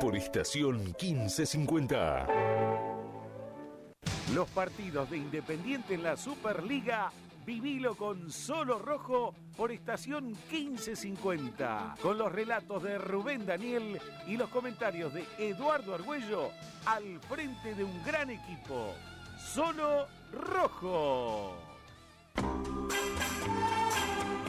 por estación 1550. Los partidos de Independiente en la Superliga Vivilo con Solo Rojo por estación 1550, con los relatos de Rubén Daniel y los comentarios de Eduardo Argüello al frente de un gran equipo. Solo Rojo.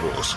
pecados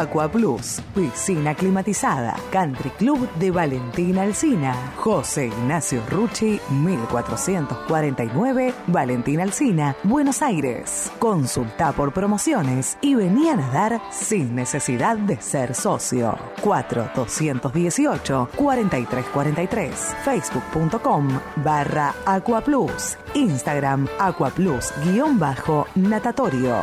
Aqua Plus, piscina climatizada, Country Club de Valentina Alcina, José Ignacio Rucci, 1449, Valentina Alcina, Buenos Aires. Consulta por promociones y vení a nadar sin necesidad de ser socio. 4218 4343, facebook.com barra Aqua Plus, Instagram Aqua Plus guion bajo natatorio.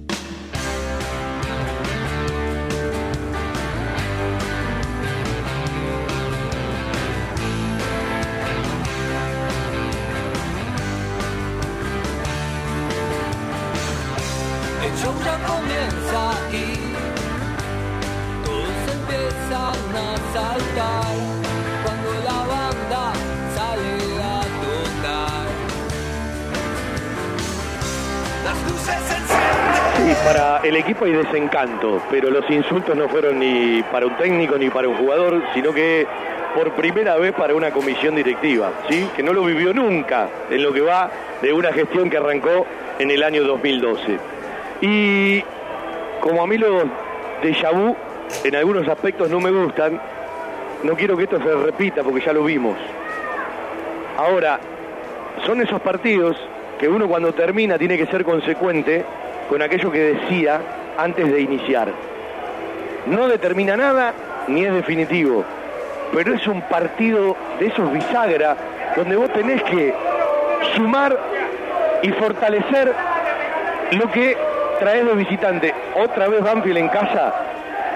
Sí, para el equipo hay desencanto, pero los insultos no fueron ni para un técnico ni para un jugador, sino que por primera vez para una comisión directiva, ¿sí? que no lo vivió nunca en lo que va de una gestión que arrancó en el año 2012. Y como a mí los déjà vu en algunos aspectos no me gustan, no quiero que esto se repita porque ya lo vimos. Ahora, son esos partidos que uno cuando termina tiene que ser consecuente con aquello que decía antes de iniciar. No determina nada ni es definitivo, pero es un partido de esos bisagra donde vos tenés que sumar y fortalecer lo que traes de visitante. Otra vez Banfield en casa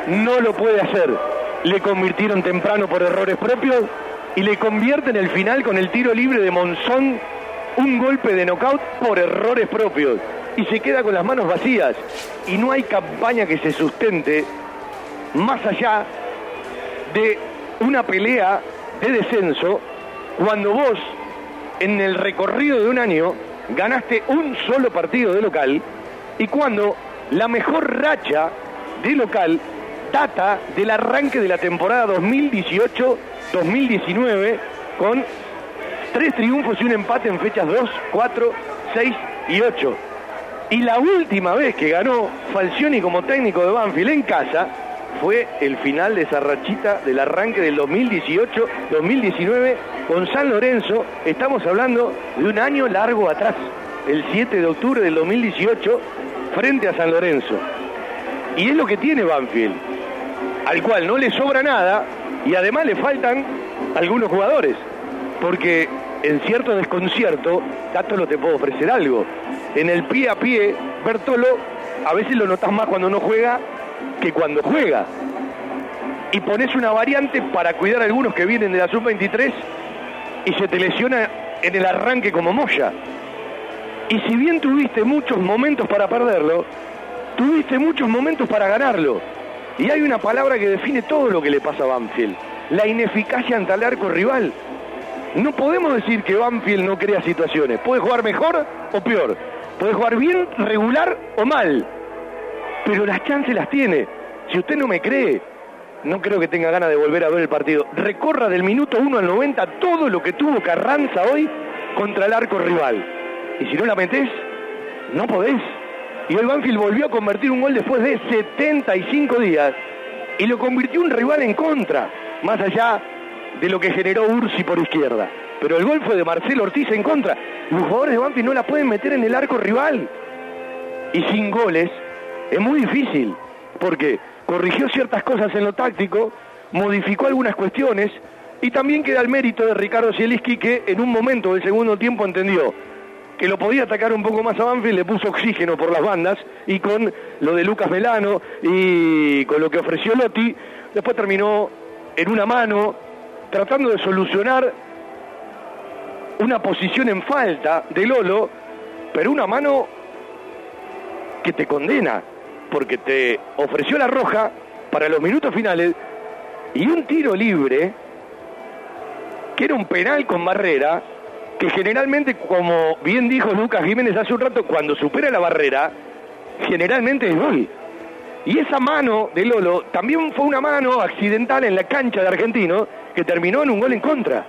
no lo puede hacer. Le convirtieron temprano por errores propios y le convierte en el final con el tiro libre de Monzón un golpe de knockout por errores propios. Y se queda con las manos vacías. Y no hay campaña que se sustente más allá de una pelea de descenso cuando vos en el recorrido de un año ganaste un solo partido de local y cuando la mejor racha de local data del arranque de la temporada 2018-2019 con tres triunfos y un empate en fechas 2, 4, 6 y 8. Y la última vez que ganó Falcioni como técnico de Banfield en casa fue el final de esa rachita del arranque del 2018-2019 con San Lorenzo. Estamos hablando de un año largo atrás, el 7 de octubre del 2018, frente a San Lorenzo. Y es lo que tiene Banfield, al cual no le sobra nada y además le faltan algunos jugadores, porque en cierto desconcierto, Cátolo te puede ofrecer algo. En el pie a pie, Bertolo, a veces lo notas más cuando no juega que cuando juega. Y pones una variante para cuidar a algunos que vienen de la sub-23 y se te lesiona en el arranque como Moya. Y si bien tuviste muchos momentos para perderlo, tuviste muchos momentos para ganarlo. Y hay una palabra que define todo lo que le pasa a Banfield. La ineficacia ante el arco rival. No podemos decir que Banfield no crea situaciones. Puede jugar mejor o peor. Puede jugar bien, regular o mal. Pero las chances las tiene. Si usted no me cree, no creo que tenga ganas de volver a ver el partido. Recorra del minuto 1 al 90 todo lo que tuvo Carranza hoy contra el arco rival. Y si no la metés, no podés. Y hoy Banfield volvió a convertir un gol después de 75 días y lo convirtió un rival en contra, más allá de lo que generó Ursi por izquierda. Pero el gol fue de Marcelo Ortiz en contra. Los jugadores de Banfield no la pueden meter en el arco rival. Y sin goles es muy difícil, porque corrigió ciertas cosas en lo táctico, modificó algunas cuestiones y también queda el mérito de Ricardo Zielinski que en un momento del segundo tiempo entendió que lo podía atacar un poco más a Banfield, le puso oxígeno por las bandas y con lo de Lucas Melano y con lo que ofreció Lotti, después terminó en una mano tratando de solucionar una posición en falta de Lolo, pero una mano que te condena, porque te ofreció la roja para los minutos finales y un tiro libre que era un penal con barrera que generalmente, como bien dijo Lucas Jiménez hace un rato, cuando supera la barrera, generalmente es gol. Y esa mano de Lolo también fue una mano accidental en la cancha de Argentino que terminó en un gol en contra.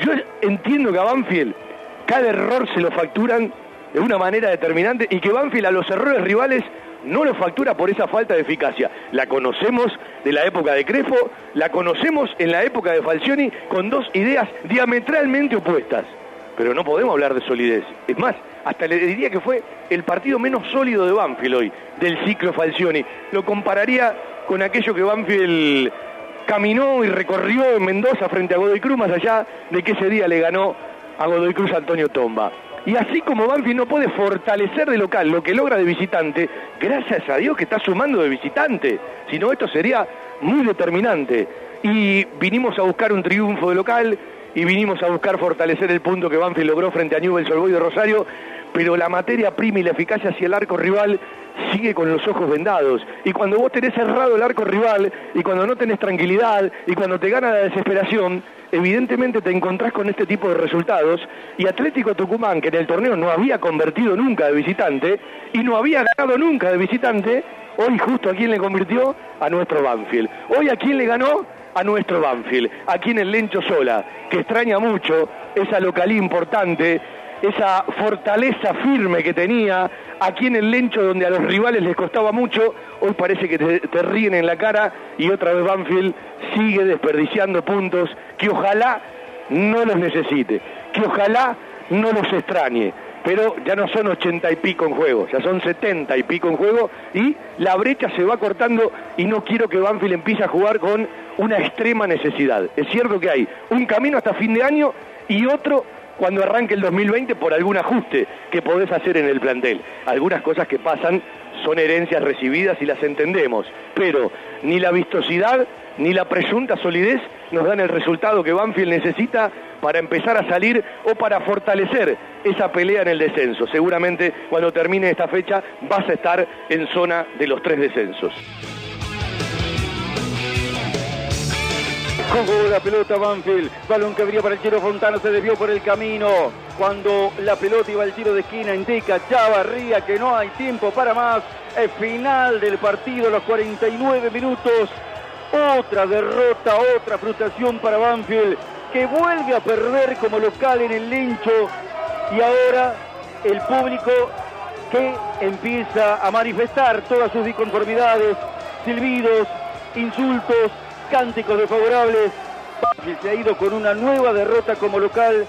Yo entiendo que a Banfield cada error se lo facturan de una manera determinante y que Banfield a los errores rivales no lo factura por esa falta de eficacia. La conocemos de la época de Crespo, la conocemos en la época de Falcioni con dos ideas diametralmente opuestas. Pero no podemos hablar de solidez. Es más, hasta le diría que fue el partido menos sólido de Banfield hoy, del ciclo Falcioni. Lo compararía con aquello que Banfield caminó y recorrió en Mendoza frente a Godoy Cruz, más allá de que ese día le ganó a Godoy Cruz Antonio Tomba. Y así como Banfield no puede fortalecer de local lo que logra de visitante, gracias a Dios que está sumando de visitante. Si no, esto sería muy determinante. Y vinimos a buscar un triunfo de local y vinimos a buscar fortalecer el punto que Banfield logró frente a Newell's Old de Rosario, pero la materia prima y la eficacia hacia el arco rival sigue con los ojos vendados. Y cuando vos tenés cerrado el arco rival, y cuando no tenés tranquilidad, y cuando te gana la desesperación, evidentemente te encontrás con este tipo de resultados. Y Atlético Tucumán, que en el torneo no había convertido nunca de visitante, y no había ganado nunca de visitante, hoy justo a quién le convirtió? A nuestro Banfield. Hoy a quién le ganó? a nuestro Banfield, aquí en el Lencho Sola, que extraña mucho esa localía importante, esa fortaleza firme que tenía aquí en el Lencho donde a los rivales les costaba mucho, hoy parece que te, ríen en la cara y otra vez Banfield sigue desperdiciando puntos que ojalá no los necesite, que ojalá no los extrañe. Pero ya no son ochenta y pico en juego, ya son setenta y pico en juego y la brecha se va cortando y no quiero que Banfield empiece a jugar con una extrema necesidad. Es cierto que hay un camino hasta fin de año y otro cuando arranque el 2020 por algún ajuste que podés hacer en el plantel. Algunas cosas que pasan son herencias recibidas y las entendemos, pero ni la vistosidad ni la presunta solidez nos dan el resultado que Banfield necesita para empezar a salir o para fortalecer esa pelea en el descenso. Seguramente cuando termine esta fecha vas a estar en zona de los tres descensos. Jugó la pelota Banfield. Balón que abría para el Chiro Fontana. Se desvió por el camino. Cuando la pelota iba al tiro de esquina, indica Chavarría que no hay tiempo para más. El final del partido, los 49 minutos. Otra derrota, otra frustración para Banfield. Que vuelve a perder como local en el lincho. Y ahora el público que empieza a manifestar todas sus disconformidades, silbidos, insultos, cánticos desfavorables. se ha ido con una nueva derrota como local,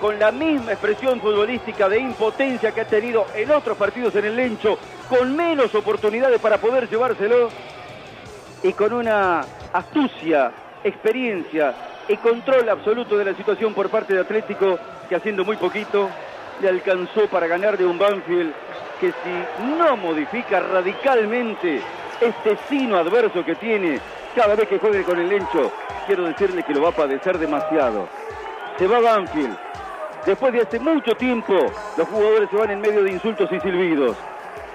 con la misma expresión futbolística de impotencia que ha tenido en otros partidos en el Lencho, con menos oportunidades para poder llevárselo y con una astucia, experiencia y control absoluto de la situación por parte de Atlético, que haciendo muy poquito le alcanzó para ganar de un Banfield que si no modifica radicalmente este sino adverso que tiene cada vez que juegue con el Lencho, quiero decirle que lo va a padecer demasiado. Se va Banfield. Después de hace mucho tiempo, los jugadores se van en medio de insultos y silbidos.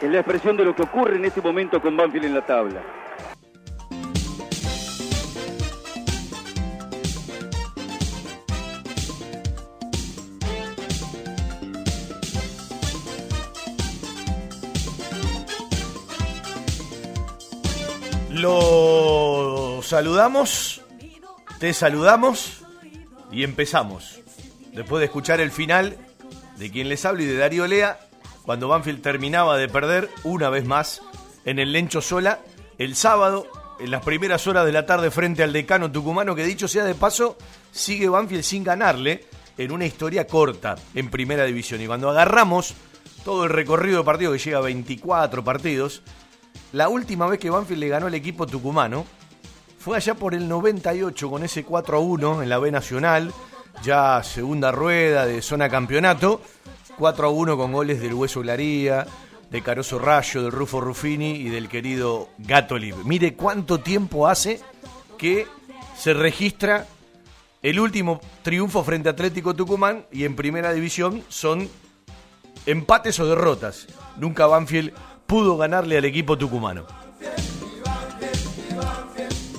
Es la expresión de lo que ocurre en este momento con Banfield en la tabla. Lo saludamos, te saludamos y empezamos. Después de escuchar el final de quien les habla y de Darío Lea, cuando Banfield terminaba de perder una vez más en el Lencho Sola, el sábado, en las primeras horas de la tarde frente al decano tucumano, que dicho sea de paso, sigue Banfield sin ganarle en una historia corta en primera división. Y cuando agarramos todo el recorrido de partido que llega a 24 partidos, la última vez que Banfield le ganó al equipo tucumano fue allá por el 98 con ese 4 a 1 en la B Nacional, ya segunda rueda de zona campeonato, 4 a 1 con goles del Hueso Glaría, de Caroso Rayo, del Rufo Ruffini y del querido Gato Libre. Mire cuánto tiempo hace que se registra el último triunfo frente a Atlético Tucumán y en primera división son empates o derrotas. Nunca Banfield pudo ganarle al equipo tucumano.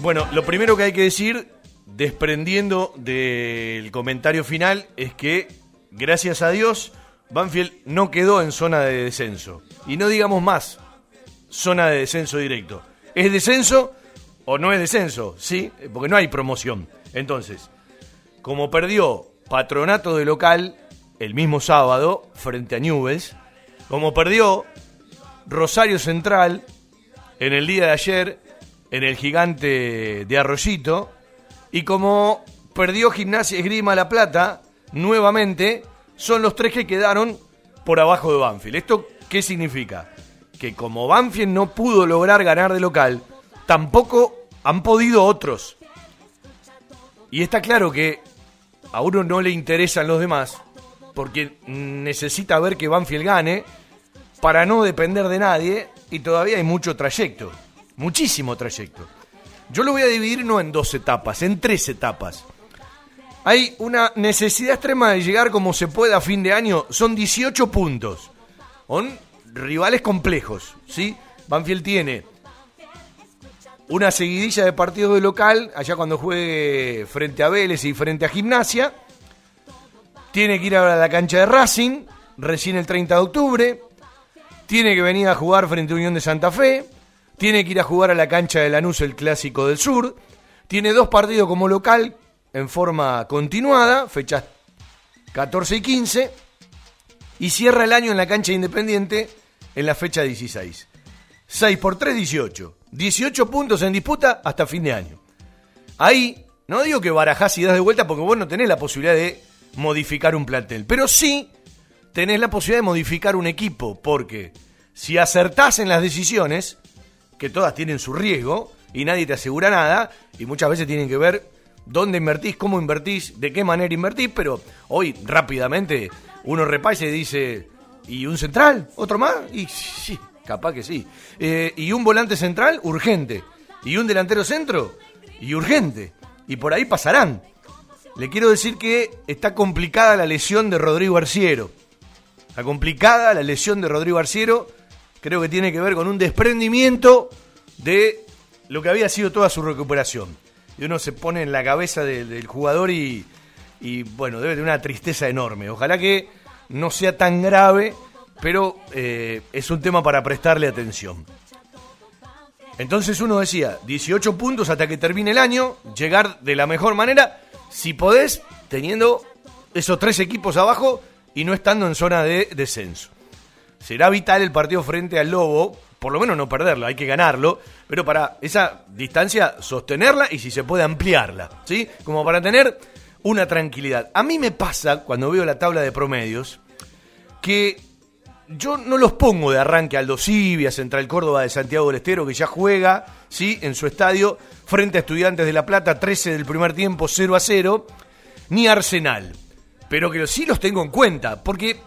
Bueno, lo primero que hay que decir, desprendiendo del comentario final, es que, gracias a Dios, Banfield no quedó en zona de descenso. Y no digamos más, zona de descenso directo. ¿Es descenso o no es descenso? Sí, porque no hay promoción. Entonces, como perdió patronato de local, el mismo sábado frente a Newells, como perdió Rosario Central en el día de ayer en el gigante de Arroyito y como perdió Gimnasia Esgrima La Plata nuevamente, son los tres que quedaron por abajo de Banfield. ¿Esto qué significa? Que como Banfield no pudo lograr ganar de local, tampoco han podido otros. Y está claro que a uno no le interesan los demás, porque necesita ver que Banfield gane para no depender de nadie y todavía hay mucho trayecto, muchísimo trayecto. Yo lo voy a dividir no en dos etapas, en tres etapas. Hay una necesidad extrema de llegar como se pueda a fin de año, son 18 puntos. Son rivales complejos, ¿sí? Banfield tiene una seguidilla de partidos de local, allá cuando juegue frente a Vélez y frente a Gimnasia. Tiene que ir ahora a la cancha de Racing, recién el 30 de octubre. Tiene que venir a jugar frente a Unión de Santa Fe. Tiene que ir a jugar a la cancha de Lanús, el Clásico del Sur. Tiene dos partidos como local en forma continuada, fechas 14 y 15. Y cierra el año en la cancha Independiente en la fecha 16. 6 por 3, 18. 18 puntos en disputa hasta fin de año. Ahí, no digo que barajás y das de vuelta porque vos no tenés la posibilidad de modificar un plantel, pero sí tenés la posibilidad de modificar un equipo, porque si acertás en las decisiones, que todas tienen su riesgo y nadie te asegura nada, y muchas veces tienen que ver dónde invertís, cómo invertís, de qué manera invertís, pero hoy rápidamente uno repasa y dice, ¿y un central? ¿Otro más? Y sí, capaz que sí. Eh, ¿Y un volante central? Urgente. ¿Y un delantero centro? Y urgente. Y por ahí pasarán. Le quiero decir que está complicada la lesión de Rodrigo Arciero. Está complicada la lesión de Rodrigo Arciero. Creo que tiene que ver con un desprendimiento de lo que había sido toda su recuperación. Y uno se pone en la cabeza del jugador y, y, bueno, debe tener una tristeza enorme. Ojalá que no sea tan grave, pero eh, es un tema para prestarle atención. Entonces uno decía, 18 puntos hasta que termine el año, llegar de la mejor manera si podés, teniendo esos tres equipos abajo y no estando en zona de descenso. Será vital el partido frente al Lobo, por lo menos no perderlo, hay que ganarlo, pero para esa distancia sostenerla y si se puede ampliarla, ¿sí? Como para tener una tranquilidad. A mí me pasa, cuando veo la tabla de promedios, que yo no los pongo de arranque Aldo Cibia, Central Córdoba de Santiago del Estero, que ya juega, ¿sí? En su estadio, frente a Estudiantes de La Plata, 13 del primer tiempo, 0 a 0, ni Arsenal. Pero que sí los tengo en cuenta, porque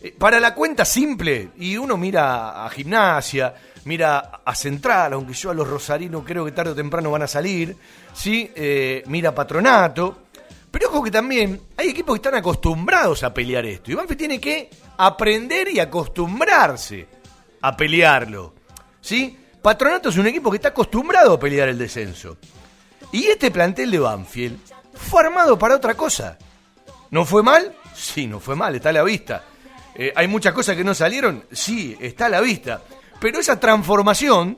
eh, para la cuenta simple, y uno mira a Gimnasia, mira a Central, aunque yo a los rosarinos creo que tarde o temprano van a salir, ¿sí? Eh, mira a Patronato. Pero ojo que también hay equipos que están acostumbrados a pelear esto. Y Banfield tiene que aprender y acostumbrarse a pelearlo. ¿Sí? Patronato es un equipo que está acostumbrado a pelear el descenso. Y este plantel de Banfield fue armado para otra cosa. ¿No fue mal? Sí, no fue mal, está a la vista. Eh, ¿Hay muchas cosas que no salieron? Sí, está a la vista. Pero esa transformación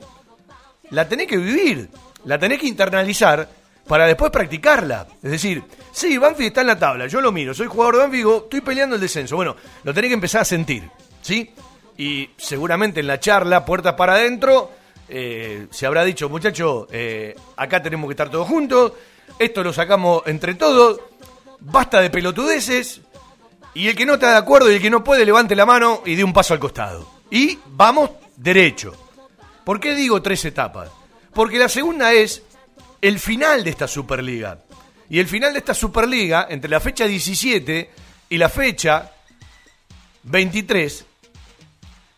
la tenés que vivir, la tenés que internalizar para después practicarla. Es decir, sí, Banfield está en la tabla, yo lo miro, soy jugador de Banfield estoy peleando el descenso. Bueno, lo tenés que empezar a sentir, ¿sí? Y seguramente en la charla, puertas para adentro, eh, se habrá dicho, muchacho, eh, acá tenemos que estar todos juntos, esto lo sacamos entre todos, basta de pelotudeces, y el que no está de acuerdo y el que no puede, levante la mano y dé un paso al costado. Y vamos derecho. ¿Por qué digo tres etapas? Porque la segunda es el final de esta Superliga. Y el final de esta Superliga, entre la fecha 17 y la fecha 23,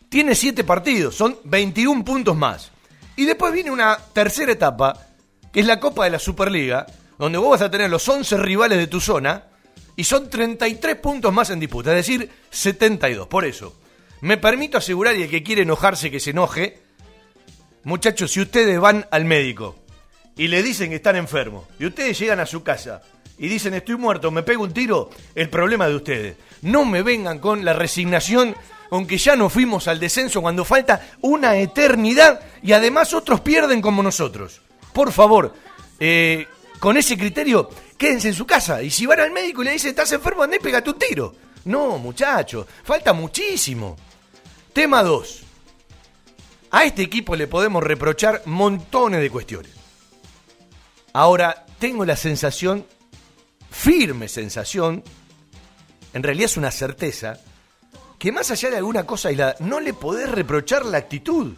tiene siete partidos, son 21 puntos más. Y después viene una tercera etapa, que es la Copa de la Superliga, donde vos vas a tener los 11 rivales de tu zona y son 33 puntos más en disputa, es decir, 72. Por eso, me permito asegurar, y el que quiere enojarse, que se enoje, muchachos, si ustedes van al médico y le dicen que están enfermos, y ustedes llegan a su casa y dicen estoy muerto, me pego un tiro, el problema de ustedes. No me vengan con la resignación aunque ya no fuimos al descenso cuando falta una eternidad y además otros pierden como nosotros. Por favor, eh, con ese criterio, quédense en su casa. Y si van al médico y le dicen estás enfermo, andá y pegate un tiro. No, muchachos, falta muchísimo. Tema 2. A este equipo le podemos reprochar montones de cuestiones. Ahora, tengo la sensación, firme sensación, en realidad es una certeza, que más allá de alguna cosa aislada, no le podés reprochar la actitud.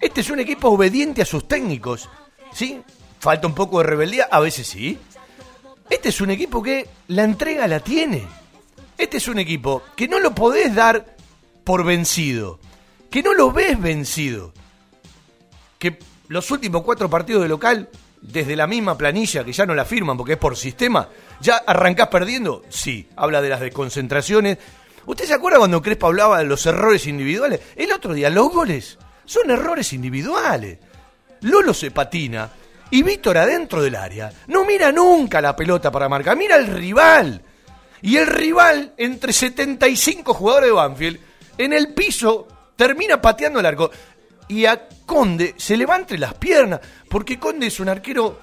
Este es un equipo obediente a sus técnicos, ¿sí? Falta un poco de rebeldía, a veces sí. Este es un equipo que la entrega la tiene. Este es un equipo que no lo podés dar por vencido, que no lo ves vencido. Que los últimos cuatro partidos de local, desde la misma planilla, que ya no la firman porque es por sistema, ya arrancás perdiendo. Sí, habla de las desconcentraciones. ¿Usted se acuerda cuando Crespa hablaba de los errores individuales? El otro día, los goles son errores individuales. Lolo se patina y Víctor adentro del área no mira nunca la pelota para marcar, mira al rival. Y el rival, entre 75 jugadores de Banfield, en el piso termina pateando el arco. Y a Conde se levanta entre las piernas, porque Conde es un arquero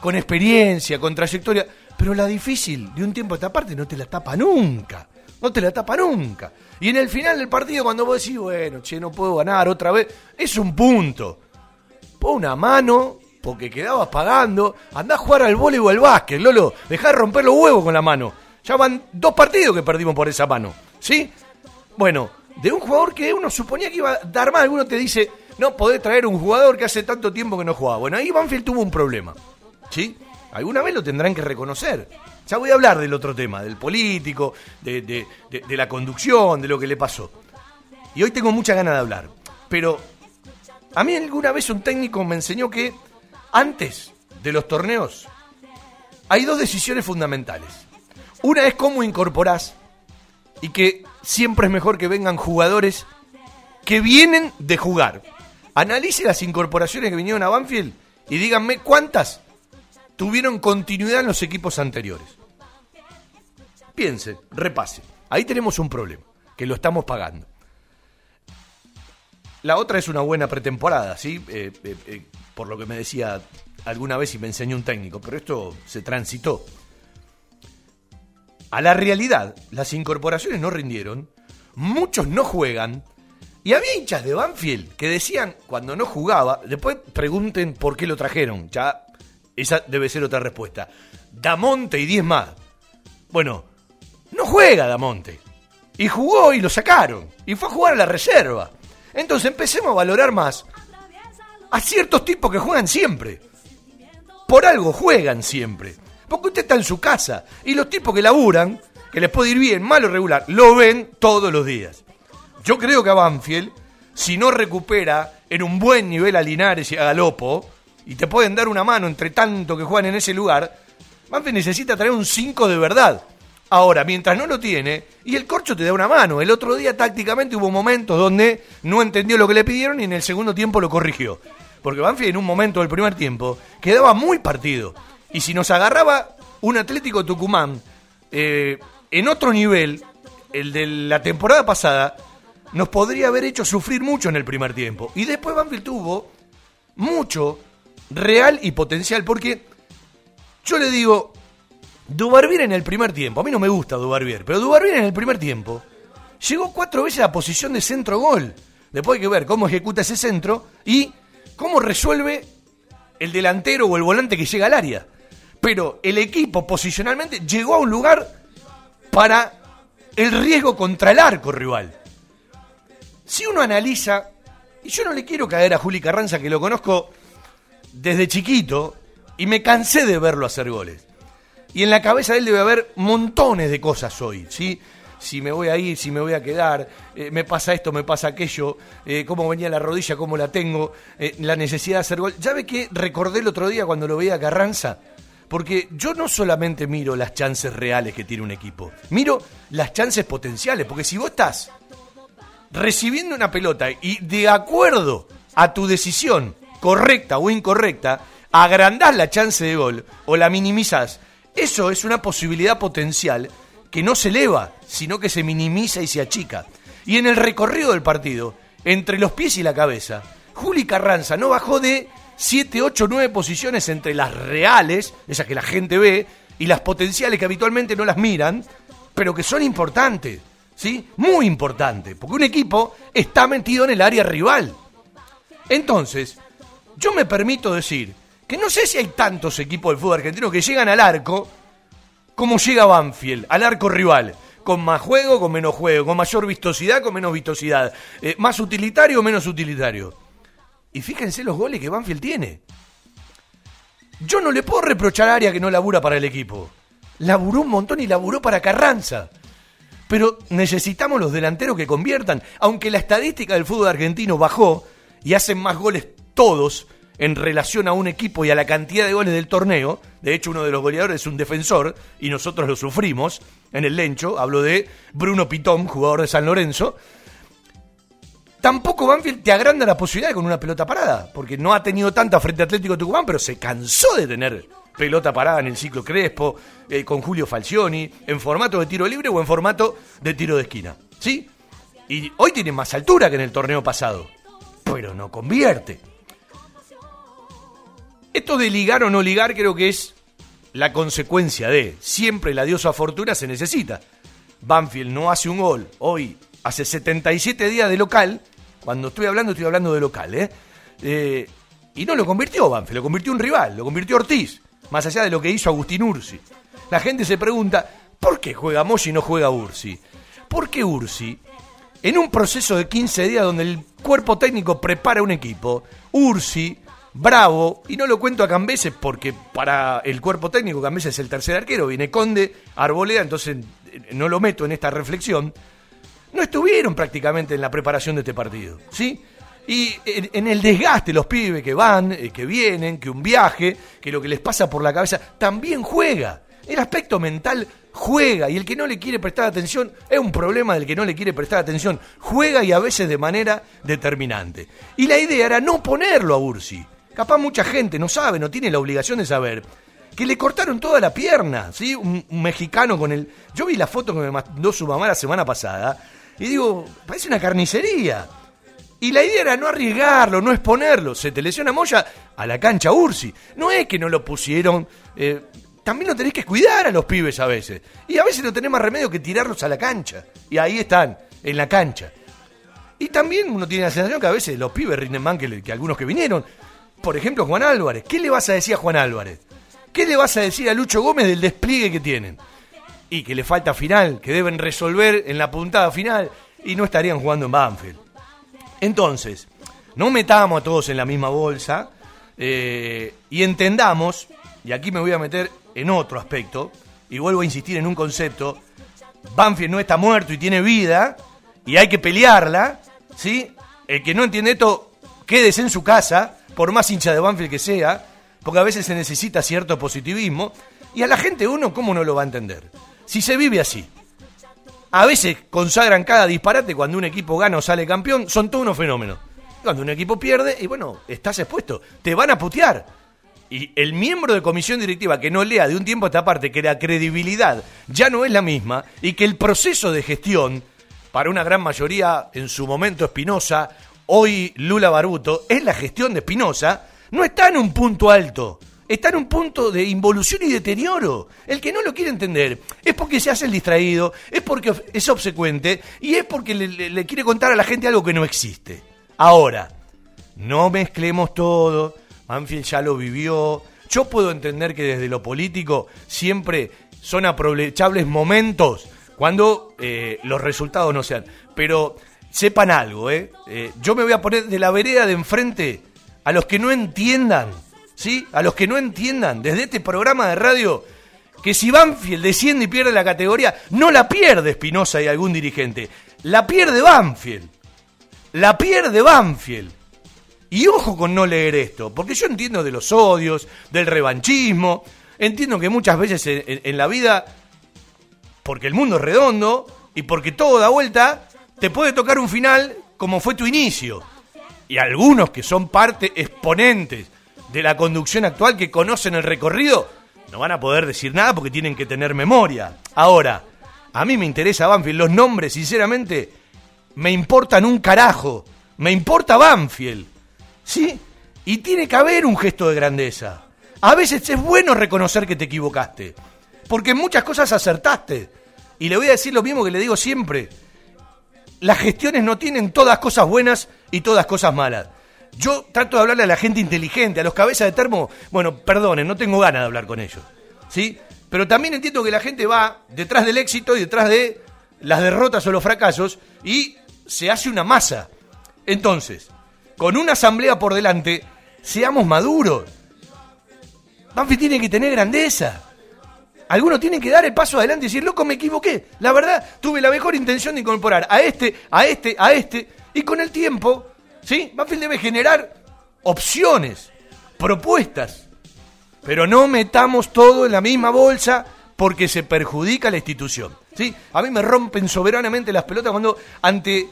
con experiencia, con trayectoria. Pero la difícil de un tiempo a esta parte no te la tapa nunca. No te la tapa nunca. Y en el final del partido, cuando vos decís, bueno, che, no puedo ganar otra vez, es un punto. Pon una mano, porque quedabas pagando. Andá a jugar al voleibol o al básquet, Lolo. Dejá de romper los huevos con la mano. Ya van dos partidos que perdimos por esa mano. ¿Sí? Bueno, de un jugador que uno suponía que iba a dar más. Alguno te dice, no podés traer un jugador que hace tanto tiempo que no jugaba. Bueno, ahí Banfield tuvo un problema. ¿Sí? Alguna vez lo tendrán que reconocer. Ya voy a hablar del otro tema, del político, de, de, de, la conducción, de lo que le pasó. Y hoy tengo mucha ganas de hablar. Pero a mí alguna vez un técnico me enseñó que antes de los torneos hay dos decisiones fundamentales. Una es cómo incorporás y que siempre es mejor que vengan jugadores que vienen de jugar. Analice las incorporaciones que vinieron a Banfield y díganme cuántas tuvieron continuidad en los equipos anteriores. Piense, repase. Ahí tenemos un problema, que lo estamos pagando. La otra es una buena pretemporada, ¿sí? Eh, eh, eh, por lo que me decía alguna vez y me enseñó un técnico, pero esto se transitó. A la realidad, las incorporaciones no rindieron, muchos no juegan, y había hinchas de Banfield que decían cuando no jugaba, después pregunten por qué lo trajeron, ya esa debe ser otra respuesta. Damonte y 10 más. Bueno, no juega Damonte. Y jugó y lo sacaron. Y fue a jugar a la reserva. Entonces empecemos a valorar más a ciertos tipos que juegan siempre. Por algo juegan siempre. Porque usted está en su casa y los tipos que laburan, que les puede ir bien, mal o regular, lo ven todos los días. Yo creo que a Banfield, si no recupera en un buen nivel a Linares y a Galopo, y te pueden dar una mano entre tanto que juegan en ese lugar, Banfield necesita traer un 5 de verdad. Ahora, mientras no lo tiene, y el corcho te da una mano. El otro día tácticamente hubo momentos donde no entendió lo que le pidieron y en el segundo tiempo lo corrigió. Porque Banfield en un momento del primer tiempo quedaba muy partido. Y si nos agarraba un Atlético Tucumán eh, en otro nivel, el de la temporada pasada, nos podría haber hecho sufrir mucho en el primer tiempo. Y después Banfield tuvo mucho real y potencial. Porque yo le digo, Dubarbier en el primer tiempo, a mí no me gusta Dubarbier, pero Dubarbier en el primer tiempo llegó cuatro veces a posición de centro gol. Después hay que ver cómo ejecuta ese centro y cómo resuelve el delantero o el volante que llega al área. Pero el equipo posicionalmente llegó a un lugar para el riesgo contra el arco rival. Si uno analiza, y yo no le quiero caer a Juli Carranza, que lo conozco desde chiquito, y me cansé de verlo hacer goles. Y en la cabeza de él debe haber montones de cosas hoy, ¿sí? Si me voy a ir, si me voy a quedar, eh, me pasa esto, me pasa aquello, eh, cómo venía la rodilla, cómo la tengo, eh, la necesidad de hacer gol. ¿Ya ve que recordé el otro día cuando lo veía a Carranza? Porque yo no solamente miro las chances reales que tiene un equipo, miro las chances potenciales, porque si vos estás recibiendo una pelota y de acuerdo a tu decisión, correcta o incorrecta, agrandás la chance de gol o la minimizás, eso es una posibilidad potencial que no se eleva, sino que se minimiza y se achica. Y en el recorrido del partido, entre los pies y la cabeza, Juli Carranza no bajó de 7, 8, 9 posiciones entre las reales, esas que la gente ve, y las potenciales que habitualmente no las miran, pero que son importantes, ¿sí? Muy importantes, porque un equipo está metido en el área rival. Entonces, yo me permito decir que no sé si hay tantos equipos del fútbol argentino que llegan al arco como llega Banfield, al arco rival. Con más juego, con menos juego, con mayor vistosidad, con menos vistosidad, eh, más utilitario o menos utilitario. Y fíjense los goles que Banfield tiene. Yo no le puedo reprochar a Aria que no labura para el equipo. Laburó un montón y laburó para Carranza. Pero necesitamos los delanteros que conviertan. Aunque la estadística del fútbol argentino bajó y hacen más goles todos en relación a un equipo y a la cantidad de goles del torneo. De hecho, uno de los goleadores es un defensor y nosotros lo sufrimos en el Lencho. Hablo de Bruno Pitón, jugador de San Lorenzo. Tampoco Banfield te agranda la posibilidad con una pelota parada, porque no ha tenido tanta frente a Atlético Tucumán, pero se cansó de tener pelota parada en el ciclo Crespo, eh, con Julio Falcioni, en formato de tiro libre o en formato de tiro de esquina. ¿Sí? Y hoy tiene más altura que en el torneo pasado, pero no convierte. Esto de ligar o no ligar creo que es la consecuencia de siempre la diosa fortuna se necesita. Banfield no hace un gol hoy, hace 77 días de local, cuando estoy hablando estoy hablando de local, ¿eh? eh y no lo convirtió Banfield, lo convirtió un rival, lo convirtió Ortiz, más allá de lo que hizo Agustín Ursi. La gente se pregunta, ¿por qué juega Moshi y no juega Ursi? Porque Ursi, en un proceso de 15 días donde el cuerpo técnico prepara un equipo, Ursi Bravo, y no lo cuento a Cambeses porque para el cuerpo técnico Cambeses es el tercer arquero, viene Conde, Arboleda, entonces eh, no lo meto en esta reflexión, no estuvieron prácticamente en la preparación de este partido, ¿sí? Y en, el desgaste, los pibes que van, eh, que vienen, que un viaje, que lo que les pasa por la cabeza, también juega. El aspecto mental juega y el que no le quiere prestar atención es un problema del que no le quiere prestar atención. Juega y a veces de manera determinante. Y la idea era no ponerlo a Ursi. Capaz mucha gente no sabe, no tiene la obligación de saber que le cortaron toda la pierna, ¿sí? Un, mexicano con el... Yo vi la foto que me mandó su mamá la semana pasada y digo, parece una carnicería. Y la idea era no arriesgarlo, no exponerlo. Se te lesiona Moya a la cancha Ursi. No es que no lo pusieron... Eh, también lo tenés que cuidar a los pibes a veces. Y a veces no tenés más remedio que tirarlos a la cancha. Y ahí están, en la cancha. Y también uno tiene la sensación que a veces los pibes rinden más que, que algunos que vinieron. Por ejemplo, Juan Álvarez. ¿Qué le vas a decir a Juan Álvarez? ¿Qué le vas a decir a Lucho Gómez del despliegue que tienen? Y que le falta final, que deben resolver en la puntada final y no estarían jugando en Banfield. Entonces, no metamos a todos en la misma bolsa eh, y entendamos, y aquí me voy a meter en otro aspecto, y vuelvo a insistir en un concepto, Banfield no está muerto y tiene vida, y hay que pelearla, ¿sí? El que no entiende esto, quédese en su casa, por más hincha de Banfield que sea, porque a veces se necesita cierto positivismo, y a la gente uno, ¿cómo no lo va a entender? Si se vive así. A veces consagran cada disparate cuando un equipo gana o sale campeón, son todos unos fenómenos. Cuando un equipo pierde, y bueno, estás expuesto, te van a putear. Y el miembro de comisión directiva que no lea de un tiempo a esta parte que la credibilidad ya no es la misma y que el proceso de gestión, para una gran mayoría, en su momento Espinosa hoy Lula Baruto, es la gestión de Espinosa, no está en un punto alto, está en un punto de involución y deterioro. El que no lo quiere entender es porque se hace el distraído, es porque es obsecuente y es porque le, quiere contar a la gente algo que no existe. Ahora, no mezclemos todo, Manfield ya lo vivió, yo puedo entender que desde lo político siempre son aprovechables momentos cuando eh, los resultados no sean. Pero sepan algo, ¿eh? ¿eh? Yo me voy a poner de la vereda de enfrente a los que no entiendan, ¿sí? A los que no entiendan desde este programa de radio que si Banfield desciende y pierde la categoría, no la pierde Espinosa y algún dirigente, la pierde Banfield. La pierde Banfield. Y ojo con no leer esto, porque yo entiendo de los odios, del revanchismo, entiendo que muchas veces en la vida, porque el mundo es redondo y porque todo da vuelta, te puede tocar un final como fue tu inicio. Y algunos que son parte exponentes de la conducción actual que conocen el recorrido, no van a poder decir nada porque tienen que tener memoria. Ahora, a mí me interesa Banfield, los nombres, sinceramente, me importan un carajo. Me importa Banfield. ¿Sí? Y tiene que haber un gesto de grandeza. A veces es bueno reconocer que te equivocaste. Porque en muchas cosas acertaste. Y le voy a decir lo mismo que le digo siempre. Las gestiones no tienen todas cosas buenas y todas cosas malas. Yo trato de hablarle a la gente inteligente, a los cabezas de termo. Bueno, perdonen, no tengo ganas de hablar con ellos. ¿Sí? Pero también entiendo que la gente va detrás del éxito y detrás de las derrotas o los fracasos y se hace una masa. Entonces, con una asamblea por delante, seamos maduros. Banfield tiene que tener grandeza. Algunos tienen que dar el paso adelante y decir, loco, me equivoqué. La verdad, tuve la mejor intención de incorporar a este, a este, a este. Y con el tiempo, ¿sí? Banfield debe generar opciones, propuestas. Pero no metamos todo en la misma bolsa porque se perjudica la institución. ¿sí? A mí me rompen soberanamente las pelotas cuando ante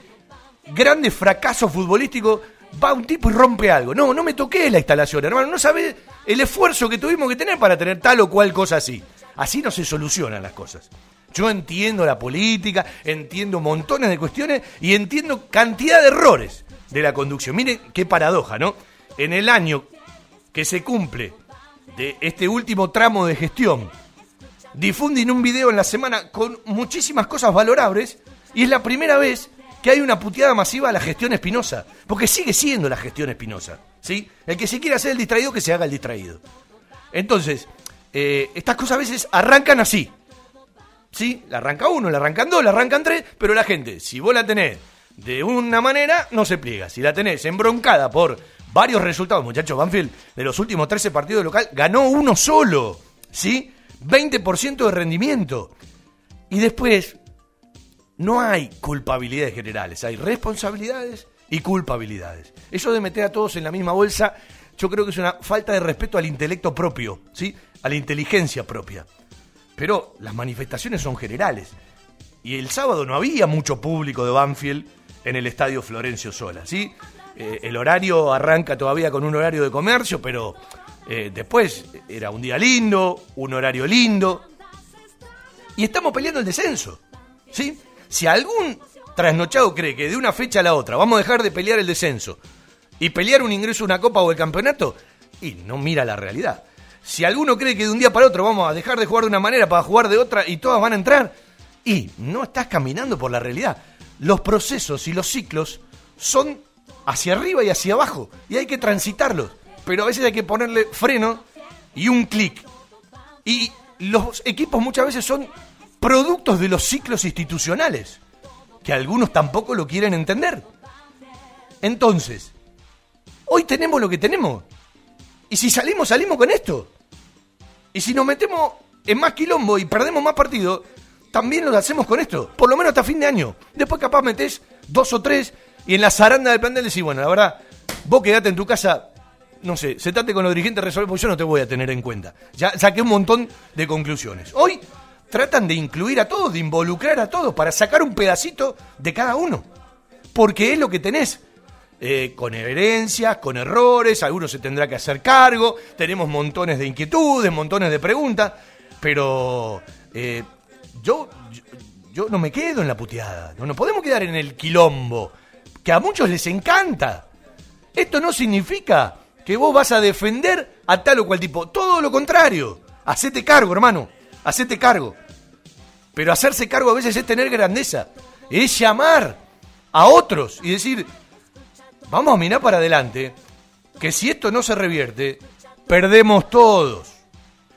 grandes fracasos futbolísticos va un tipo y rompe algo. No, no me toqué la instalación, hermano. No sabe el esfuerzo que tuvimos que tener para tener tal o cual cosa así. Así no se solucionan las cosas. Yo entiendo la política, entiendo montones de cuestiones y entiendo cantidad de errores de la conducción. Miren qué paradoja, ¿no? En el año que se cumple de este último tramo de gestión, difunden un video en la semana con muchísimas cosas valorables y es la primera vez que hay una puteada masiva a la gestión espinosa, porque sigue siendo la gestión espinosa, ¿sí? El que se quiera hacer el distraído, que se haga el distraído. Entonces, eh, estas cosas a veces arrancan así, ¿sí? La arranca uno, la arrancan dos, la arrancan tres, pero la gente, si vos la tenés de una manera, no se pliega. Si la tenés embroncada por varios resultados, muchachos, Banfield, de los últimos 13 partidos local, ganó uno solo, ¿sí? 20% de rendimiento. Y después, no hay culpabilidades generales, hay responsabilidades y culpabilidades. Eso de meter a todos en la misma bolsa, yo creo que es una falta de respeto al intelecto propio, ¿sí? A la inteligencia propia. Pero las manifestaciones son generales. Y el sábado no había mucho público de Banfield en el estadio Florencio Sola, ¿sí? Eh, el horario arranca todavía con un horario de comercio, pero eh, después era un día lindo, un horario lindo. Y estamos peleando el descenso, ¿sí? Si algún trasnochado cree que de una fecha a la otra vamos a dejar de pelear el descenso y pelear un ingreso una copa o el campeonato, y no mira la realidad. Si alguno cree que de un día para otro vamos a dejar de jugar de una manera para jugar de otra y todas van a entrar, y no estás caminando por la realidad. Los procesos y los ciclos son hacia arriba y hacia abajo, y hay que transitarlos, pero a veces hay que ponerle freno y un clic. Y los equipos muchas veces son productos de los ciclos institucionales, que algunos tampoco lo quieren entender. Entonces, hoy tenemos lo que tenemos. Y si salimos, salimos con esto. Y si nos metemos en más quilombo y perdemos más partidos, también lo hacemos con esto. Por lo menos hasta fin de año. Después capaz metés dos o tres y en la zaranda del plantel decís, bueno, la verdad, vos quedate en tu casa, no sé, sentate con los dirigentes, resolver, porque yo no te voy a tener en cuenta. Ya saqué un montón de conclusiones. Hoy tratan de incluir a todos, de involucrar a todos, para sacar un pedacito de cada uno. Porque es lo que tenés. Eh, con herencias, con errores, algunos se tendrá que hacer cargo, tenemos montones de inquietudes, montones de preguntas, pero eh, yo, yo, no me quedo en la puteada, no nos podemos quedar en el quilombo, que a muchos les encanta. Esto no significa que vos vas a defender a tal o cual tipo, todo lo contrario, hacete cargo, hermano hacete cargo. Pero hacerse cargo a veces es tener grandeza, es llamar a otros y decir, vamos a mirar para adelante, que si esto no se revierte, perdemos todos.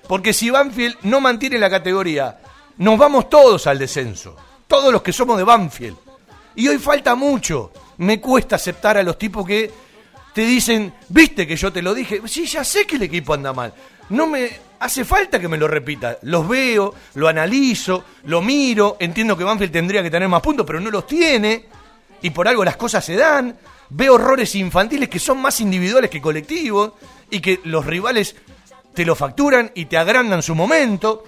Porque si Banfield no mantiene la categoría, nos vamos todos al descenso, todos los que somos de Banfield. Y hoy falta mucho. Me cuesta aceptar a los tipos que te dicen, viste que yo te lo dije. Sí, ya sé que el equipo anda mal. No me hace falta que me lo repita. Los veo, lo analizo, lo miro, entiendo que Banfield tendría que tener más puntos, pero no los tiene, y por algo las cosas se dan. Veo errores infantiles que son más individuales que colectivos, y que los rivales te lo facturan y te agrandan su momento.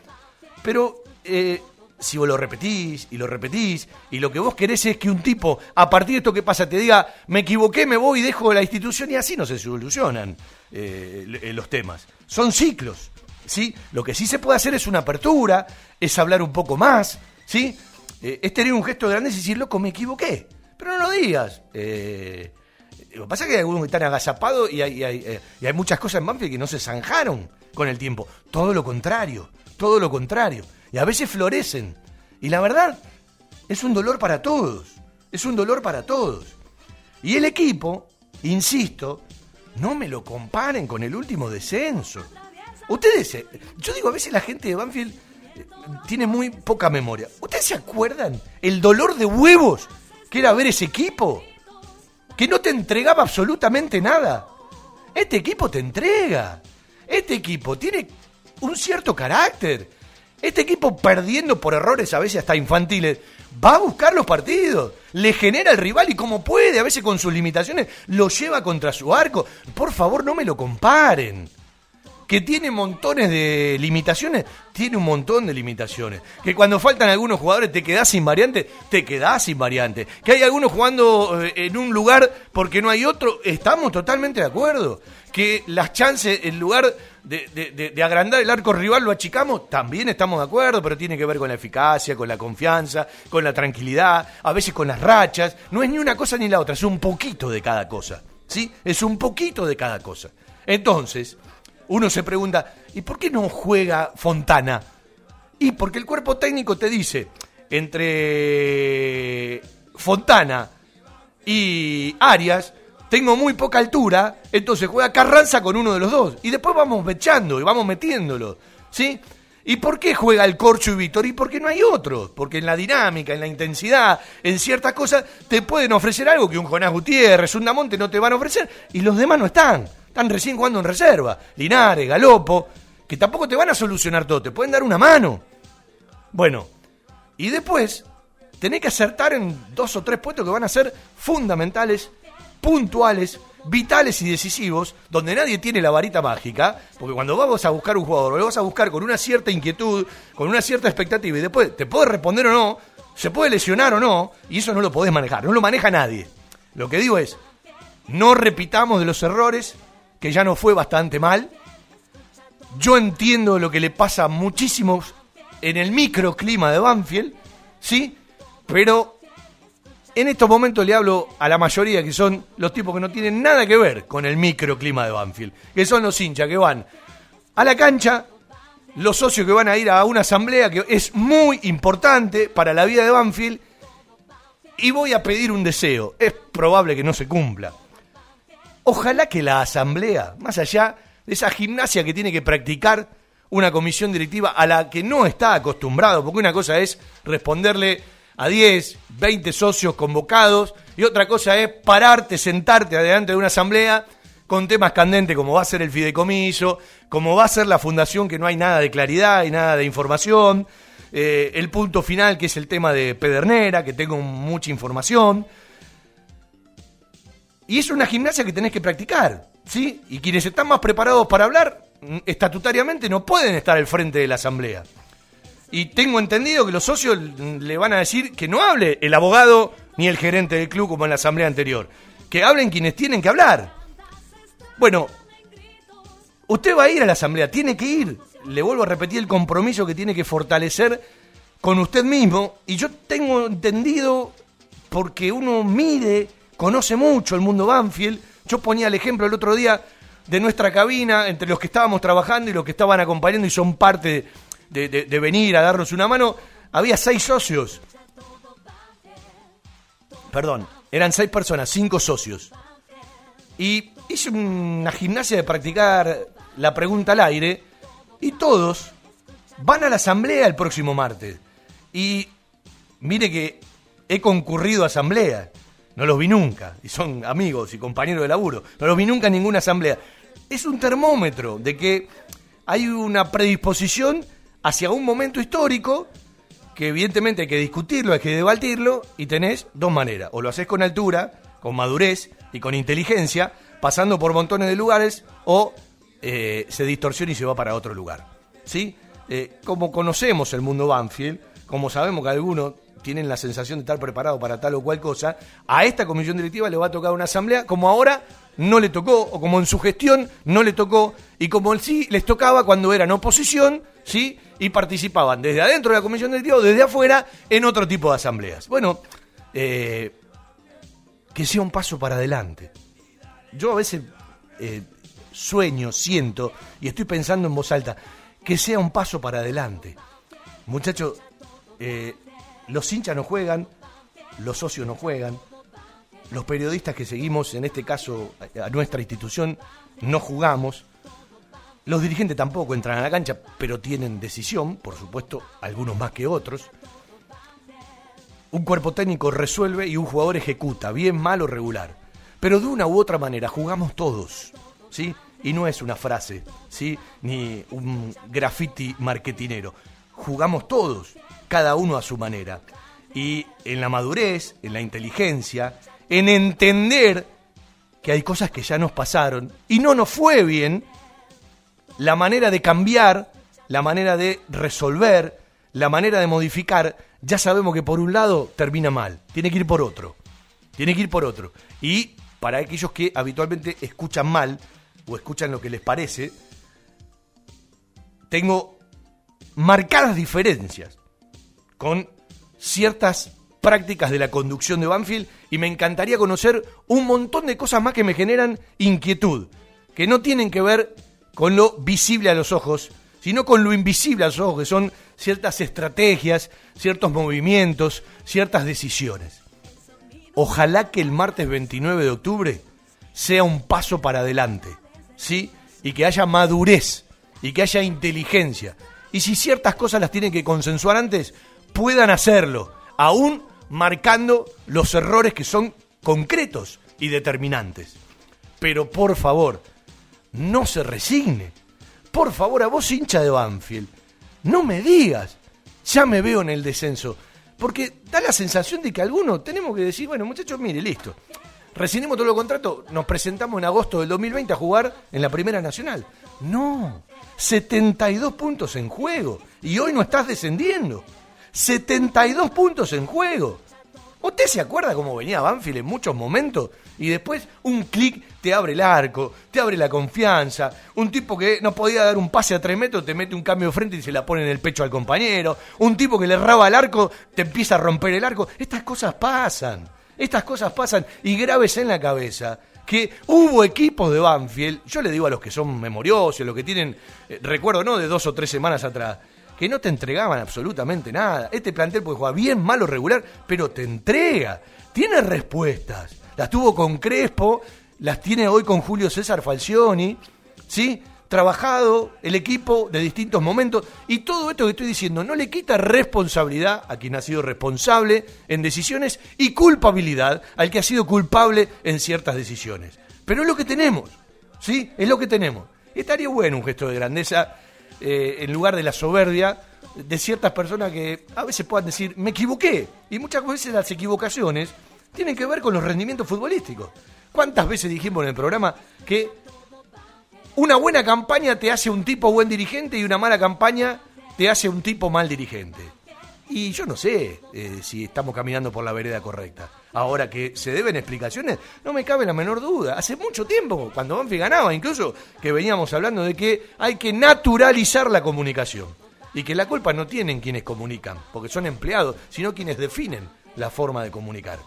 Pero eh, si vos lo repetís y lo repetís, y lo que vos querés es que un tipo, a partir de esto que pasa, te diga, me equivoqué, me voy y dejo la institución, y así no se solucionan eh, los temas. Son ciclos. ¿sí? Lo que sí se puede hacer es una apertura, es hablar un poco más, ¿sí? Eh, es tener un gesto grande y decir, loco, me equivoqué. Pero no lo digas. Eh, lo que pasa es que hay algunos que están agazapados y hay, eh, y hay muchas cosas en Banfield que no se zanjaron con el tiempo. Todo lo contrario, todo lo contrario. Y a veces florecen. Y la verdad, es un dolor para todos. Es un dolor para todos. Y el equipo, insisto, no me lo comparen con el último descenso. Ustedes, yo digo, a veces la gente de Banfield eh, tiene muy poca memoria. ¿Ustedes se acuerdan el dolor de huevos que ver ese equipo? Que no te entregaba absolutamente nada. Este equipo te entrega. Este equipo tiene un cierto carácter. Este equipo perdiendo por errores a veces hasta infantiles, va a buscar los partidos, le genera al rival y como puede, a veces con sus limitaciones, lo lleva contra su arco. Por favor, no me lo comparen. Que tiene montones de limitaciones, tiene un montón de limitaciones. Que cuando faltan algunos jugadores te quedás sin variante, te quedás sin variante. Que hay algunos jugando eh, en un lugar porque no hay otro, estamos totalmente de acuerdo. Que las chances, en lugar de, agrandar el arco rival lo achicamos, también estamos de acuerdo, pero tiene que ver con la eficacia, con la confianza, con la tranquilidad, a veces con las rachas. No es ni una cosa ni la otra, es un poquito de cada cosa. ¿Sí? Es un poquito de cada cosa. Entonces, uno se pregunta, ¿y por qué no juega Fontana? Y porque el cuerpo técnico te dice, entre Fontana y Arias, tengo muy poca altura, entonces juega Carranza con uno de los dos. Y después vamos echando y vamos metiéndolo. ¿Sí? ¿Y por qué juega el Corcho y Víctor? Y porque no hay otro. Porque en la dinámica, en la intensidad, en ciertas cosas, te pueden ofrecer algo que un Jonás Gutiérrez, un Damonte no te van a ofrecer. Y los demás no están. Están recién jugando en reserva. Linares, Galopo, que tampoco te van a solucionar todo. Te pueden dar una mano. Bueno, y después tenés que acertar en dos o tres puestos que van a ser fundamentales puntuales, vitales y decisivos, donde nadie tiene la varita mágica, porque cuando vamos a buscar un jugador, lo vas a buscar con una cierta inquietud, con una cierta expectativa, y después te puede responder o no, se puede lesionar o no, y eso no lo podés manejar, no lo maneja nadie. Lo que digo es, no repitamos de los errores, que ya no fue bastante mal. Yo entiendo lo que le pasa a muchísimos en el microclima de Banfield, ¿sí? Pero en estos momentos le hablo a la mayoría que son los tipos que no tienen nada que ver con el microclima de Banfield, que son los hinchas que van a la cancha, los socios que van a ir a una asamblea que es muy importante para la vida de Banfield, y voy a pedir un deseo. Es probable que no se cumpla. Ojalá que la asamblea, más allá de esa gimnasia que tiene que practicar una comisión directiva a la que no está acostumbrado, porque una cosa es responderle a 10, 20 socios convocados y otra cosa es pararte, sentarte adelante de una asamblea con temas candentes como va a ser el fideicomiso, como va a ser la fundación que no hay nada de claridad y nada de información, eh, el punto final que es el tema de Pedernera, que tengo mucha información. Y es una gimnasia que tenés que practicar, ¿sí? Y quienes están más preparados para hablar, mm, estatutariamente no pueden estar al frente de la asamblea. Y tengo entendido que los socios le van a decir que no hable el abogado ni el gerente del club como en la asamblea anterior. Que hablen quienes tienen que hablar. Bueno, usted va a ir a la asamblea, tiene que ir. Le vuelvo a repetir el compromiso que tiene que fortalecer con usted mismo. Y yo tengo entendido, porque uno mide, conoce mucho el mundo Banfield. Yo ponía el ejemplo el otro día de nuestra cabina, entre los que estábamos trabajando y los que estaban acompañando y son parte de, venir a darnos una mano, había seis socios. Perdón, eran seis personas, cinco socios. Y hice una gimnasia de practicar la pregunta al aire y todos van a la asamblea el próximo martes. Y mire que he concurrido a asamblea, no los vi nunca, y son amigos y compañeros de laburo, no los vi nunca en ninguna asamblea. Es un termómetro de que hay una predisposición hacia un momento histórico que evidentemente hay que discutirlo, hay que debatirlo y tenés dos maneras. O lo haces con altura, con madurez y con inteligencia, pasando por montones de lugares, o eh, se distorsiona y se va para otro lugar. ¿Sí? Eh, como conocemos el mundo Banfield, como sabemos que algunos tienen la sensación de estar preparados para tal o cual cosa, a esta comisión directiva le va a tocar una asamblea, como ahora no le tocó, o como en su gestión no le tocó, y como sí les tocaba cuando eran oposición, ¿sí? y participaban desde adentro de la comisión directiva o desde afuera en otro tipo de asambleas. Bueno, eh, que sea un paso para adelante. Yo a veces eh, sueño, siento y estoy pensando en voz alta, que sea un paso para adelante. Muchachos, eh, los hinchas no juegan, los socios no juegan, los periodistas que seguimos, en este caso a nuestra institución, no jugamos. Los dirigentes tampoco entran a la cancha, pero tienen decisión, por supuesto, algunos más que otros. Un cuerpo técnico resuelve y un jugador ejecuta, bien, mal o regular. Pero de una u otra manera jugamos todos, ¿sí? Y no es una frase, ¿sí? Ni un graffiti marketinero. Jugamos todos, cada uno a su manera. Y en la madurez, en la inteligencia, en entender que hay cosas que ya nos pasaron y no nos fue bien, la manera de cambiar, la manera de resolver, la manera de modificar, ya sabemos que por un lado termina mal, tiene que ir por otro, tiene que ir por otro. Y para aquellos que habitualmente escuchan mal o escuchan lo que les parece, tengo marcadas diferencias con ciertas prácticas de la conducción de Banfield y me encantaría conocer un montón de cosas más que me generan inquietud, que no tienen que ver con lo visible a los ojos, sino con lo invisible a los ojos, que son ciertas estrategias, ciertos movimientos, ciertas decisiones. Ojalá que el martes 29 de octubre sea un paso para adelante, ¿sí? Y que haya madurez y que haya inteligencia. Y si ciertas cosas las tienen que consensuar antes, puedan hacerlo, aún marcando los errores que son concretos y determinantes. Pero por favor, no se resigne. Por favor, a vos hincha de Banfield, no me digas, ya me veo en el descenso. Porque da la sensación de que algunos tenemos que decir, bueno muchachos, mire, listo. Rescindimos todos los contratos, nos presentamos en agosto del 2020 a jugar en la Primera Nacional. No, 72 puntos en juego. Y hoy no estás descendiendo. 72 puntos en juego. ¿Usted se acuerda cómo venía Banfield en muchos momentos? Y después un clic te abre el arco, te abre la confianza. Un tipo que no podía dar un pase a tres metros te mete un cambio de frente y se la pone en el pecho al compañero. Un tipo que le raba el arco te empieza a romper el arco. Estas cosas pasan. Estas cosas pasan y grabes en la cabeza que hubo equipos de Banfield, yo le digo a los que son memoriosos, los que tienen, eh, recuerdo, ¿no? De dos o tres semanas atrás, que no te entregaban absolutamente nada. Este plantel puede jugar bien, malo, regular, pero te entrega. Tiene respuestas. Las tuvo con Crespo, las tiene hoy con Julio César Falcioni, ¿sí? Trabajado el equipo de distintos momentos y todo esto que estoy diciendo no le quita responsabilidad a quien ha sido responsable en decisiones y culpabilidad al que ha sido culpable en ciertas decisiones. Pero es lo que tenemos, ¿sí? Es lo que tenemos. Estaría bueno un gesto de grandeza eh, en lugar de la soberbia de ciertas personas que a veces puedan decir, me equivoqué. Y muchas veces las equivocaciones tienen que ver con los rendimientos futbolísticos. ¿Cuántas veces dijimos en el programa que una buena campaña te hace un tipo buen dirigente y una mala campaña te hace un tipo mal dirigente? Y yo no sé eh, si estamos caminando por la vereda correcta. Ahora que se deben explicaciones, no me cabe la menor duda. Hace mucho tiempo, cuando Banfi ganaba, incluso que veníamos hablando de que hay que naturalizar la comunicación. Y que la culpa no tienen quienes comunican, porque son empleados, sino quienes definen la forma de comunicar.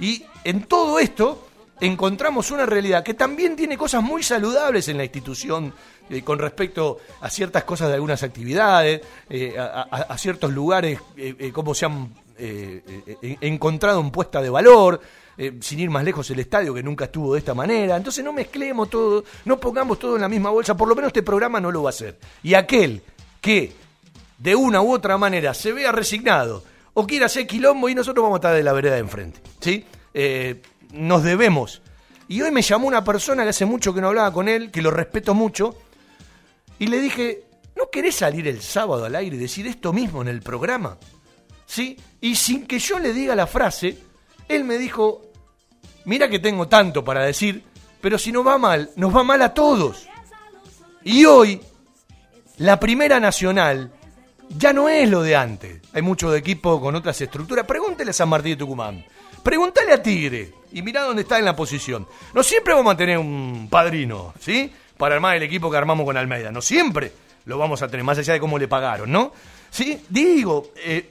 Y en todo esto encontramos una realidad que también tiene cosas muy saludables en la institución eh, con respecto a ciertas cosas de algunas actividades, eh, a, ciertos lugares, eh, cómo se han encontrado en puesta de valor, sin ir más lejos el estadio que nunca estuvo de esta manera. Entonces no mezclemos todo, no pongamos todo en la misma bolsa, por lo menos este programa no lo va a hacer. Y aquel que de una u otra manera se vea resignado o quiera hacer quilombo y nosotros vamos a estar de la vereda de enfrente. ¿sí? nos debemos. Y hoy me llamó una persona que hace mucho que no hablaba con él, que lo respeto mucho, y le dije, ¿no querés salir el sábado al aire y decir esto mismo en el programa? ¿Sí? Y sin que yo le diga la frase, él me dijo, mira que tengo tanto para decir, pero si nos va mal, nos va mal a todos. Y hoy, la primera nacional ya no es lo de antes. Hay muchos de equipo con otras estructuras. Pregúntele a San Martín de Tucumán. Pregúntale a Tigre. Y mirá dónde está en la posición. No siempre vamos a tener un padrino, ¿sí? Para armar el equipo que armamos con Almeida. No siempre lo vamos a tener, más allá de cómo le pagaron, ¿no? Sí, digo, eh,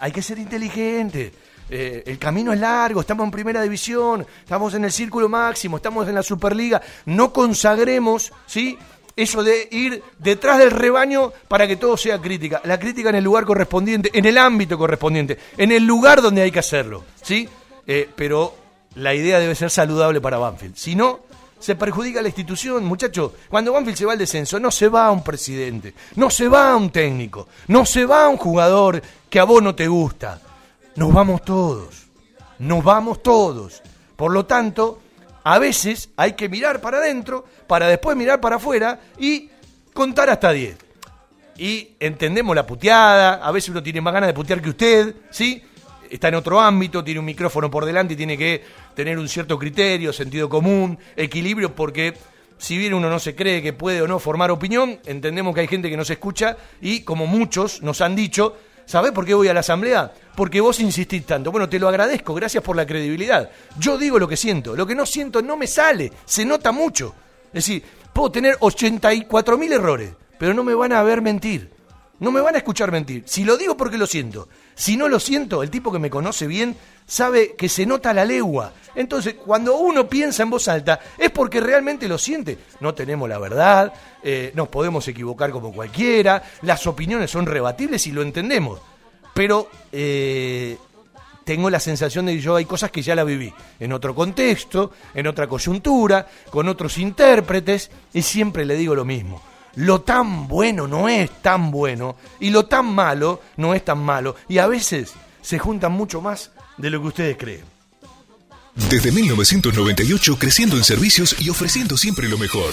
hay que ser inteligente. Eh, el camino es largo, estamos en primera división, estamos en el círculo máximo, estamos en la Superliga. No consagremos, ¿sí? eso de ir detrás del rebaño para que todo sea crítica. La crítica en el lugar correspondiente, en el ámbito correspondiente, en el lugar donde hay que hacerlo, ¿sí? Eh, pero la idea debe ser saludable para Banfield. Si no, se perjudica la institución, muchachos. Cuando Banfield se va al descenso, no se va un presidente, no se va un técnico, no se va un jugador que a vos no te gusta. Nos vamos todos, nos vamos todos. Por lo tanto, a veces hay que mirar para adentro para después mirar para afuera y contar hasta 10. Y entendemos la puteada, a veces uno tiene más ganas de putear que usted, ¿sí? Está en otro ámbito, tiene un micrófono por delante y tiene que tener un cierto criterio, sentido común, equilibrio, porque si bien uno no se cree que puede o no formar opinión, entendemos que hay gente que nos escucha y como muchos nos han dicho, ¿sabés por qué voy a la asamblea? Porque vos insistís tanto. Bueno, te lo agradezco, gracias por la credibilidad. Yo digo lo que siento, lo que no siento no me sale, se nota mucho. Es decir, puedo tener 84 mil errores, pero no me van a ver mentir. No me van a escuchar mentir. Si lo digo porque lo siento. Si no lo siento, el tipo que me conoce bien sabe que se nota la legua. Entonces, cuando uno piensa en voz alta, es porque realmente lo siente. No tenemos la verdad, eh, nos podemos equivocar como cualquiera, las opiniones son rebatibles y lo entendemos. Pero eh, tengo la sensación de que yo hay cosas que ya la viví, en otro contexto, en otra coyuntura, con otros intérpretes, y siempre le digo lo mismo. Lo tan bueno no es tan bueno, y lo tan malo no es tan malo, y a veces se juntan mucho más de lo que ustedes creen. Desde 1998 creciendo en servicios y ofreciendo siempre lo mejor.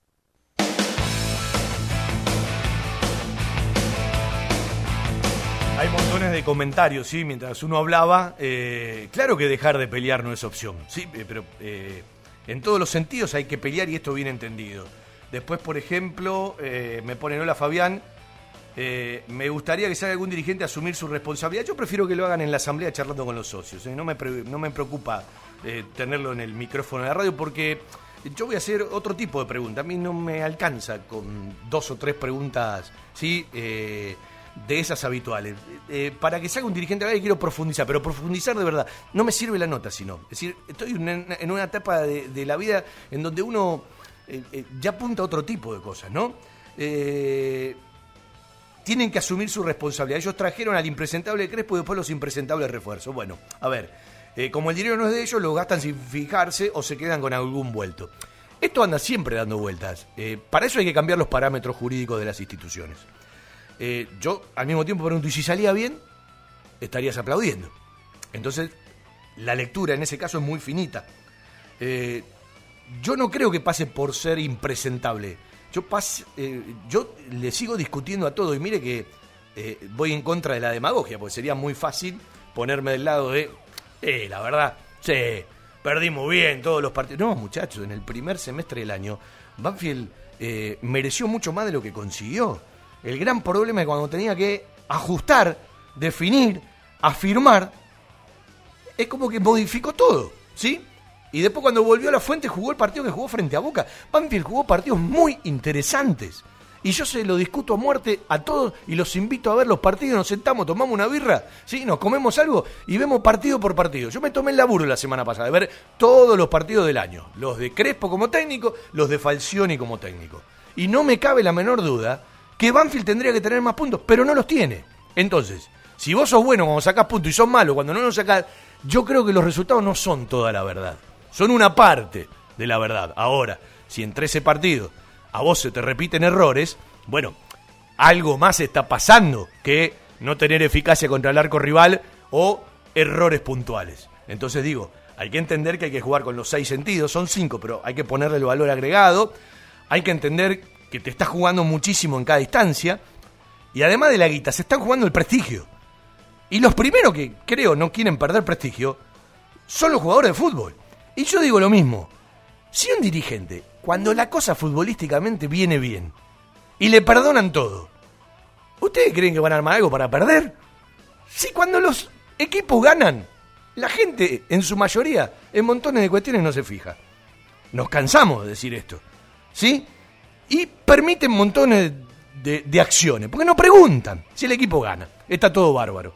comentarios, sí, mientras uno hablaba. Eh, claro que dejar de pelear no es opción, sí, eh, pero eh, en todos los sentidos hay que pelear y esto bien entendido. Después, por ejemplo, me pone Hola Fabián. me gustaría que salga algún dirigente a asumir su responsabilidad. Yo prefiero que lo hagan en la asamblea charlando con los socios. No me, no me preocupa tenerlo en el micrófono de la radio porque yo voy a hacer otro tipo de pregunta. A mí no me alcanza con dos o tres preguntas, ¿sí? De esas habituales. Eh, para que salga un dirigente de quiero profundizar, pero profundizar de verdad. No me sirve la nota, sino. Es decir, estoy en una etapa de, la vida en donde uno eh, eh, ya apunta a otro tipo de cosas, ¿no? tienen que asumir su responsabilidad. Ellos trajeron al impresentable Crespo y después los impresentables refuerzos. Bueno, a ver, como el dinero no es de ellos, lo gastan sin fijarse o se quedan con algún vuelto. Esto anda siempre dando vueltas. para eso hay que cambiar los parámetros jurídicos de las instituciones. Eh, yo al mismo tiempo pregunto, ¿y si salía bien? Estarías aplaudiendo. Entonces, la lectura en ese caso es muy finita. Eh, yo no creo que pase por ser impresentable. Yo, eh, yo le sigo discutiendo a todo y mire que voy en contra de la demagogia, porque sería muy fácil ponerme del lado de, eh, la verdad, sí, perdimos bien todos los partidos. No, muchachos, en el primer semestre del año, Banfield mereció mucho más de lo que consiguió. El gran problema es cuando tenía que ajustar, definir, afirmar, es como que modificó todo, ¿sí? Y después cuando volvió a la fuente jugó el partido que jugó frente a Boca. Banfield jugó partidos muy interesantes. Y yo se lo discuto a muerte a todos y los invito a ver los partidos, nos sentamos, tomamos una birra, ¿sí? nos comemos algo y vemos partido por partido. Yo me tomé el laburo la semana pasada de ver todos los partidos del año, los de Crespo como técnico, los de Falcioni como técnico. Y no me cabe la menor duda que Banfield tendría que tener más puntos, pero no los tiene. Entonces, si vos sos bueno cuando sacás puntos y sos malo cuando no los sacás, yo creo que los resultados no son toda la verdad. Son una parte de la verdad. Ahora, si en 13 partidos a vos se te repiten errores, bueno, algo más está pasando que no tener eficacia contra el arco rival o errores puntuales. Entonces digo, hay que entender que hay que jugar con los seis sentidos, son cinco, pero hay que ponerle el valor agregado, hay que entender que te estás jugando muchísimo en cada instancia, y además de la guita, se están jugando el prestigio. Y los primeros que creo no quieren perder prestigio son los jugadores de fútbol. Y yo digo lo mismo, si un dirigente, cuando la cosa futbolísticamente viene bien, y le perdonan todo, ¿ustedes creen que van a armar algo para perder? Si cuando los equipos ganan, la gente, en su mayoría, en montones de cuestiones no se fija. Nos cansamos de decir esto. ¿Sí? Y permiten montones de, acciones, porque no preguntan si el equipo gana. Está todo bárbaro.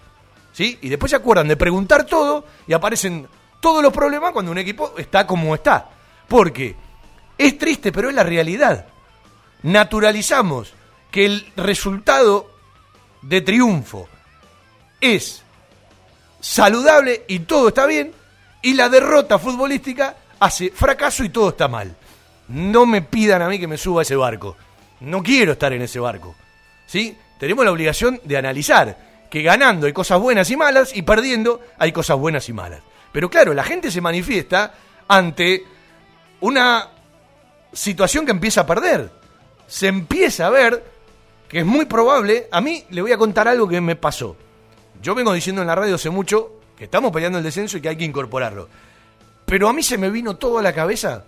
¿Sí? Y después se acuerdan de preguntar todo y aparecen todos los problemas cuando un equipo está como está. Porque es triste, pero es la realidad. Naturalizamos que el resultado de triunfo es saludable y todo está bien, y la derrota futbolística hace fracaso y todo está mal. No me pidan a mí que me suba a ese barco. No quiero estar en ese barco. ¿Sí? Tenemos la obligación de analizar que ganando hay cosas buenas y malas y perdiendo hay cosas buenas y malas. Pero claro, la gente se manifiesta ante una situación que empieza a perder. Se empieza a ver que es muy probable, a mí le voy a contar algo que me pasó. Yo vengo diciendo en la radio hace mucho que estamos peleando el descenso y que hay que incorporarlo. Pero a mí se me vino todo a la cabeza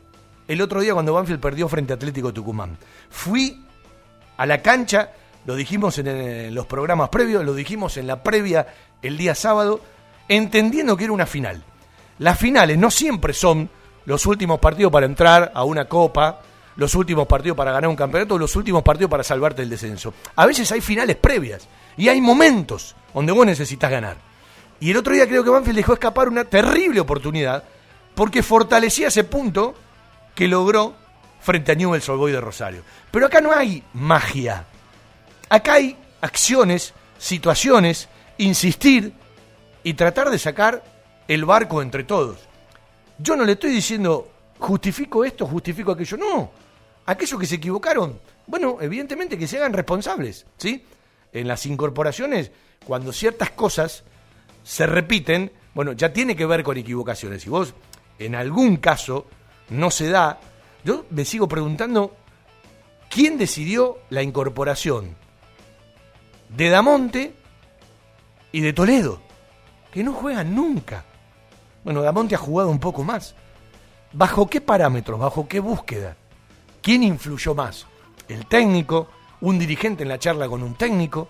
el otro día cuando Banfield perdió frente a Atlético Tucumán. Fui a la cancha, lo dijimos en, en los programas previos, lo dijimos en la previa el día sábado, entendiendo que era una final. Las finales no siempre son los últimos partidos para entrar a una copa, los últimos partidos para ganar un campeonato, los últimos partidos para salvarte del descenso. A veces hay finales previas y hay momentos donde vos necesitas ganar. Y el otro día creo que Banfield dejó escapar una terrible oportunidad porque fortalecía ese punto que logró frente a Newell's Old de Rosario. Pero acá no hay magia. Acá hay acciones, situaciones, insistir y tratar de sacar el barco entre todos. Yo no le estoy diciendo justifico esto, justifico aquello. No. Aquellos que se equivocaron, bueno, evidentemente que se hagan responsables, ¿sí? En las incorporaciones, cuando ciertas cosas se repiten, bueno, ya tiene que ver con equivocaciones. Si vos en algún caso no se da, yo me sigo preguntando quién decidió la incorporación de Damonte y de Toledo, que no juegan nunca. Bueno, Damonte ha jugado un poco más. ¿Bajo qué parámetros? ¿Bajo qué búsqueda? ¿Quién influyó más? ¿El técnico? ¿Un dirigente en la charla con un técnico?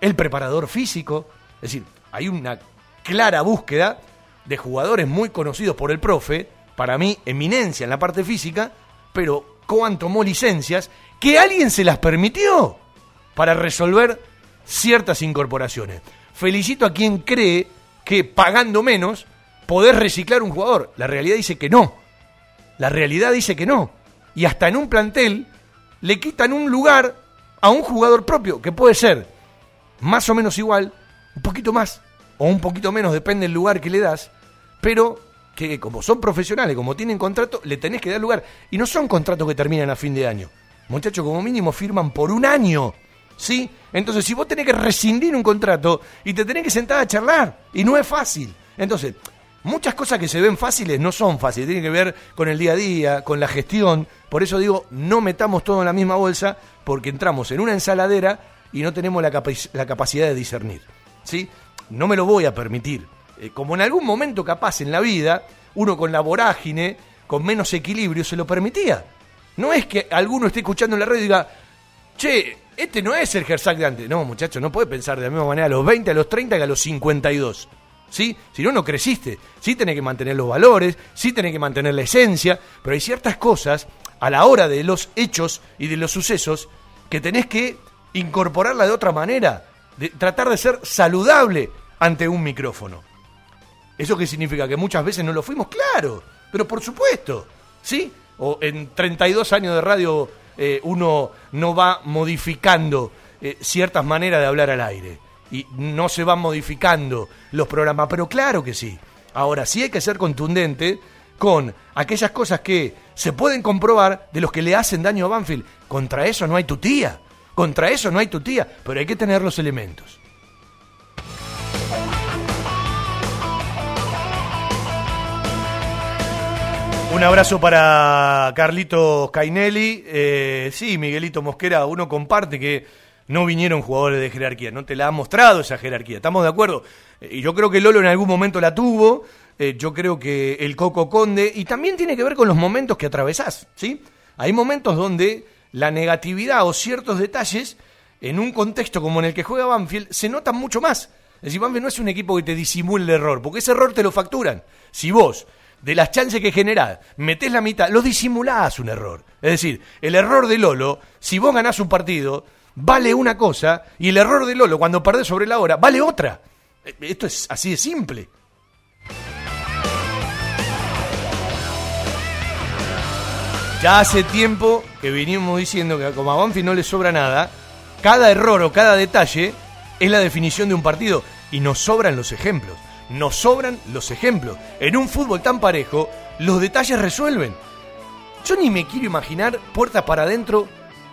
¿El preparador físico? Es decir, hay una clara búsqueda de jugadores muy conocidos por el profe, para mí eminencia en la parte física, pero Coan tomó licencias que alguien se las permitió para resolver ciertas incorporaciones. Felicito a quien cree que pagando menos podés reciclar un jugador. La realidad dice que no. La realidad dice que no. Y hasta en un plantel le quitan un lugar a un jugador propio, que puede ser más o menos igual, un poquito más o un poquito menos, depende del lugar que le das, pero que como son profesionales, como tienen contrato, le tenés que dar lugar. Y no son contratos que terminan a fin de año. Muchachos, como mínimo firman por un año. ¿Sí? Entonces, si vos tenés que rescindir un contrato y te tenés que sentar a charlar, y no es fácil. Entonces, muchas cosas que se ven fáciles no son fáciles, tienen que ver con el día a día, con la gestión. Por eso digo, no metamos todo en la misma bolsa, porque entramos en una ensaladera y no tenemos la, la capacidad de discernir. ¿Sí? No me lo voy a permitir. Eh, como en algún momento capaz en la vida, uno con la vorágine, con menos equilibrio, se lo permitía. No es que alguno esté escuchando en la radio y diga, che, este no es el Gersak de antes. No, muchachos, no puede pensar de la misma manera a los 20, a los 30 que a los 52. ¿Sí? Si no, no creciste. Sí tenés que mantener los valores, sí tenés que mantener la esencia, pero hay ciertas cosas a la hora de los hechos y de los sucesos que tenés que incorporarla de otra manera, de tratar de ser saludable ante un micrófono. ¿Eso qué significa? Que muchas veces no lo fuimos, claro, pero por supuesto, ¿sí? O en 32 años de radio eh, uno no va modificando eh, ciertas maneras de hablar al aire y no se van modificando los programas, pero claro que sí. Ahora sí hay que ser contundente con aquellas cosas que se pueden comprobar de los que le hacen daño a Banfield. Contra eso no hay tutía. Contra eso no hay tutía, pero hay que tener los elementos. Un abrazo para Carlitos Cainelli. Eh, sí, Miguelito Mosquera, uno comparte que no vinieron jugadores de jerarquía, no te la ha mostrado esa jerarquía, estamos de acuerdo. Eh, y yo creo que Lolo en algún momento la tuvo, eh, yo creo que el Coco Conde, y también tiene que ver con los momentos que atravesás, ¿sí? Hay momentos donde la negatividad o ciertos detalles, en un contexto como en el que juega Banfield, se notan mucho más. Es decir, Banfield no es un equipo que te disimule el error, porque ese error te lo facturan. Si vos de las chances que generás, metés la mitad, lo disimulás un error. Es decir, el error de Lolo, si vos ganás un partido, vale una cosa, y el error de Lolo, cuando perdés sobre la hora, vale otra. Eh, esto es así de simple. Ya hace tiempo que venimos diciendo que como a Banfi no le sobra nada, cada error o cada detalle es la definición de un partido y nos sobran los ejemplos nos sobran los ejemplos. En un fútbol tan parejo, los detalles resuelven. Yo ni me quiero imaginar puertas para adentro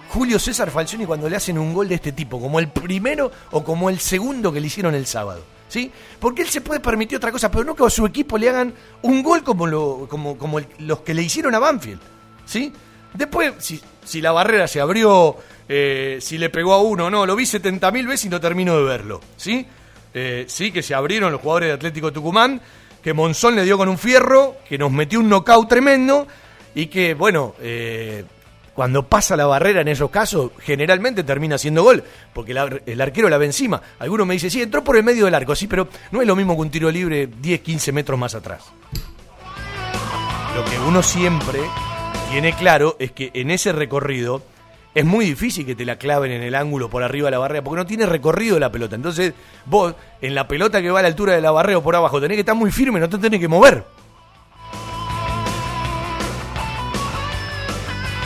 Julio César Falcioni cuando le hacen un gol de este tipo, como el primero o como el segundo que le hicieron el sábado. ¿Sí? Porque él se puede permitir otra cosa, pero no que a su equipo le hagan un gol como, como, como los que le hicieron a Banfield. ¿Sí? Después, si, si la barrera se abrió, eh, si le pegó a uno, no, lo vi 70.000 veces y no termino de verlo. ¿Sí? Eh, sí, que se abrieron los jugadores de Atlético Tucumán, que Monzón le dio con un fierro, que nos metió un knockout tremendo y que, bueno, eh, cuando pasa la barrera en esos casos, generalmente termina siendo gol, porque el, arquero la ve encima. Alguno me dice, sí, entró por el medio del arco, sí, pero no es lo mismo que un tiro libre 10, 15 metros más atrás. Lo que uno siempre tiene claro es que en ese recorrido es muy difícil que te la claven en el ángulo por arriba de la barrera, porque no tiene recorrido la pelota. Entonces, vos, en la pelota que va a la altura de la barrera o por abajo, tenés que estar muy firme, no te tenés que mover.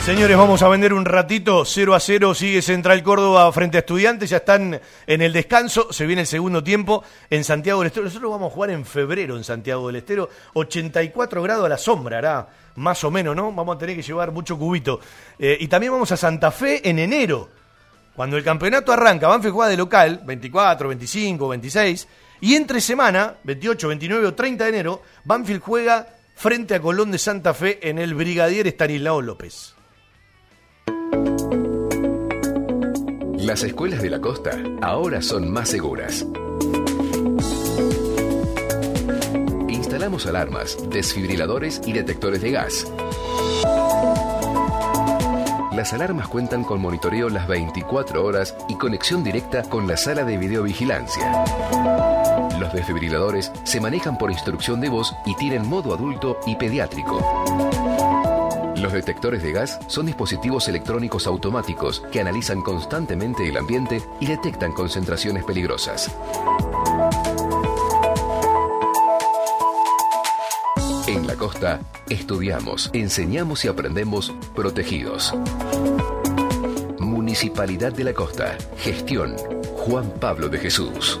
Señores, vamos a vender un ratito. 0 a 0 sigue Central Córdoba frente a Estudiantes. Ya están en el descanso. Se viene el segundo tiempo en Santiago del Estero. Nosotros vamos a jugar en febrero en Santiago del Estero. 84 grados a la sombra, hará más o menos, ¿no? Vamos a tener que llevar mucho cubito. Eh, y también vamos a Santa Fe en enero. Cuando el campeonato arranca, Banfield juega de local, 24, 25, 26. Y entre semana, 28, 29 o 30 de enero, Banfield juega frente a Colón de Santa Fe en el Brigadier Estanislao López. Las escuelas de la costa ahora son más seguras. Instalamos alarmas, desfibriladores y detectores de gas. Las alarmas cuentan con monitoreo las 24 horas y conexión directa con la sala de videovigilancia. Los desfibriladores se manejan por instrucción de voz y tienen modo adulto y pediátrico. Los detectores de gas son dispositivos electrónicos automáticos que analizan constantemente el ambiente y detectan concentraciones peligrosas. En la costa, estudiamos, enseñamos y aprendemos protegidos. Municipalidad de la Costa. Gestión. Juan Pablo de Jesús.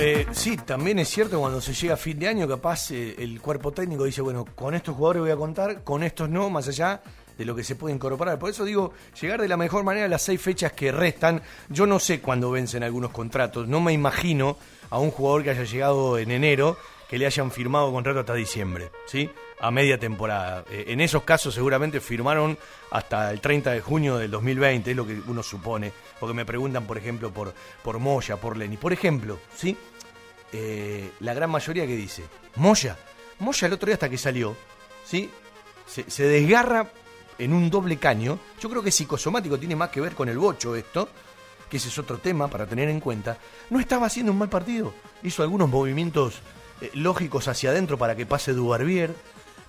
Eh, sí, también es cierto cuando se llega a fin de año, capaz eh, el cuerpo técnico dice, bueno, con estos jugadores voy a contar, con estos no, más allá de lo que se puede incorporar. Por eso digo, llegar de la mejor manera a las seis fechas que restan. Yo no sé cuándo vencen algunos contratos, no me imagino a un jugador que haya llegado en enero que le hayan firmado contrato hasta diciembre, ¿sí? A media temporada. Eh, en esos casos seguramente firmaron hasta el 30 de junio del 2020, es lo que uno supone, porque me preguntan, por ejemplo, por, por Moya, por Lenny. Por ejemplo, ¿sí? Eh, la gran mayoría que dice, Moya, Moya el otro día hasta que salió, ¿sí? Se, desgarra en un doble caño. Yo creo que psicosomático tiene más que ver con el bocho esto, que ese es otro tema para tener en cuenta. No estaba haciendo un mal partido. Hizo algunos movimientos eh, lógicos hacia adentro para que pase Dubarbier,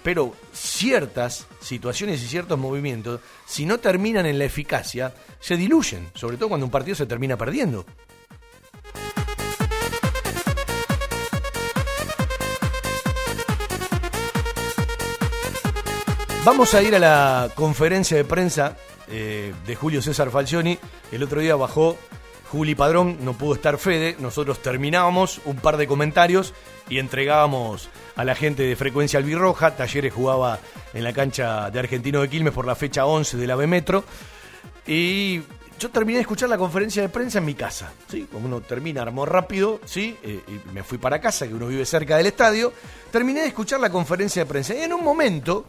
pero ciertas situaciones y ciertos movimientos, si no terminan en la eficacia, se diluyen, sobre todo cuando un partido se termina perdiendo. Vamos a ir a la conferencia de prensa eh, de Julio César Falcioni. El otro día bajó Juli Padrón, no pudo estar Fede. Nosotros terminábamos un par de comentarios y entregábamos a la gente de Frecuencia Albirroja. Talleres jugaba en la cancha de Argentino de Quilmes por la fecha 11 del AVE Metro. Y yo terminé de escuchar la conferencia de prensa en mi casa. ¿sí? Como uno termina, armó rápido, ¿sí? Eh, y me fui para casa, que uno vive cerca del estadio. Terminé de escuchar la conferencia de prensa. Y en un momento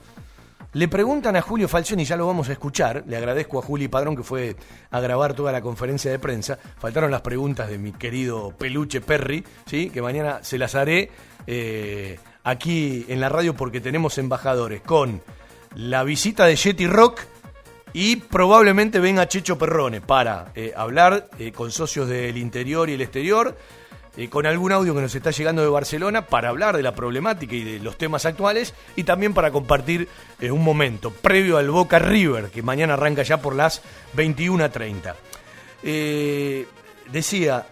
le preguntan a Julio Falcioni, ya lo vamos a escuchar, le agradezco a Juli Padrón que fue a grabar toda la conferencia de prensa, faltaron las preguntas de mi querido peluche Perry, ¿sí? que mañana se las haré eh, aquí en la radio porque tenemos embajadores con la visita de Jetty Rock y probablemente venga Checho Perrone para eh, hablar eh, con socios del interior y el exterior eh, con algún audio que nos está llegando de Barcelona para hablar de la problemática y de los temas actuales y también para compartir eh, un momento previo al Boca River, que mañana arranca ya por las 21.30. Eh, decía,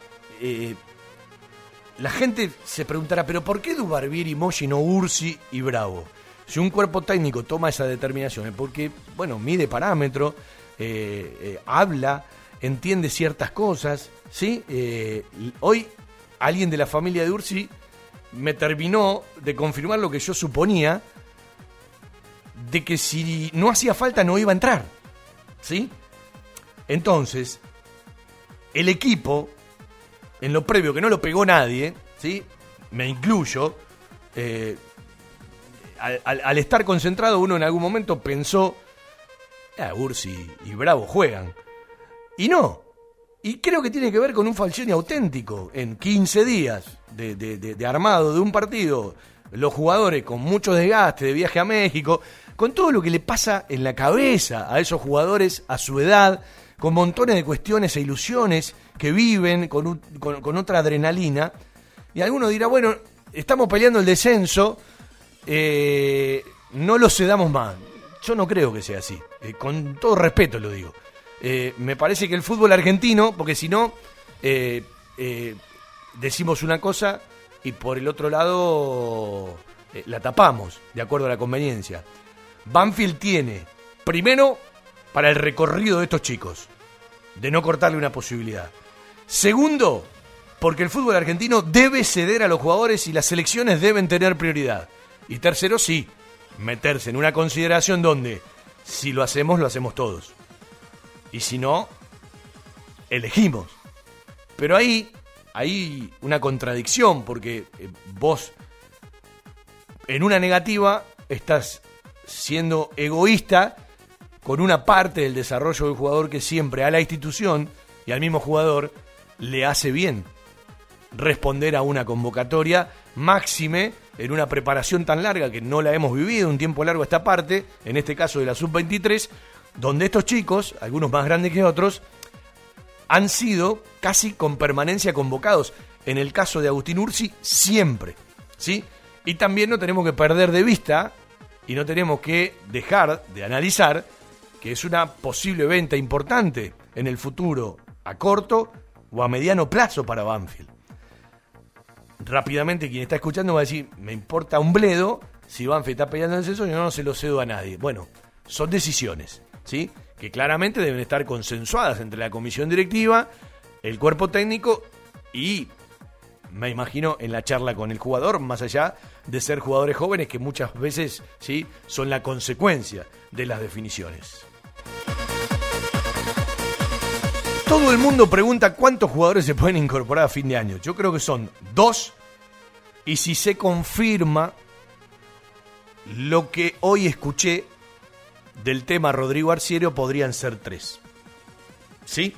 la gente se preguntará, pero ¿por qué Dubarbier y Moshi no Ursi y Bravo? Si un cuerpo técnico toma esa determinación es porque, bueno, mide parámetro, habla, entiende ciertas cosas, ¿sí? hoy alguien de la familia de Ursi me terminó de confirmar lo que yo suponía, de que si no hacía falta no iba a entrar. ¿Sí? Entonces, el equipo, en lo previo, que no lo pegó nadie, ¿sí? Me incluyo, eh, al, estar concentrado uno en algún momento pensó, ah, Ursi y Bravo juegan. Y no, y creo que tiene que ver con un Falcioni auténtico. En 15 días de, armado de un partido, los jugadores con mucho desgaste de viaje a México, con todo lo que le pasa en la cabeza a esos jugadores a su edad, con montones de cuestiones e ilusiones que viven con, otra adrenalina. Y alguno dirá, bueno, estamos peleando el descenso, eh, no lo cedamos más. Yo no creo que sea así, eh, con todo respeto lo digo. Eh, me parece que el fútbol argentino, porque si no, eh, eh, decimos una cosa y por el otro lado la tapamos, de acuerdo a la conveniencia. Banfield tiene, primero, para el recorrido de estos chicos, de no cortarle una posibilidad. Segundo, porque el fútbol argentino debe ceder a los jugadores y las selecciones deben tener prioridad. Y tercero, sí, meterse en una consideración donde, si lo hacemos, lo hacemos todos. Y si no, elegimos. Pero ahí hay una contradicción, porque eh, vos en una negativa estás siendo egoísta con una parte del desarrollo del jugador que siempre a la institución y al mismo jugador le hace bien responder a una convocatoria máxime en una preparación tan larga que no la hemos vivido un tiempo largo esta parte, en este caso de la sub-23, donde estos chicos, algunos más grandes que otros, han sido casi con permanencia convocados. En el caso de Agustín Ursi, siempre. ¿sí? Y también no tenemos que perder de vista y no tenemos que dejar de analizar que es una posible venta importante en el futuro a corto o a mediano plazo para Banfield. Rápidamente quien está escuchando va a decir, me importa un bledo si Banfield está peleando en el censo y no se lo cedo a nadie. Bueno, son decisiones que claramente deben estar consensuadas entre la comisión directiva, el cuerpo técnico y, me imagino, en la charla con el jugador, más allá de ser jugadores jóvenes que muchas veces ¿sí? son la consecuencia de las definiciones. Todo el mundo pregunta cuántos jugadores se pueden incorporar a fin de año. Yo creo que son dos y si se confirma lo que hoy escuché del tema Rodrigo Arciero, podrían ser tres. ¿Sí?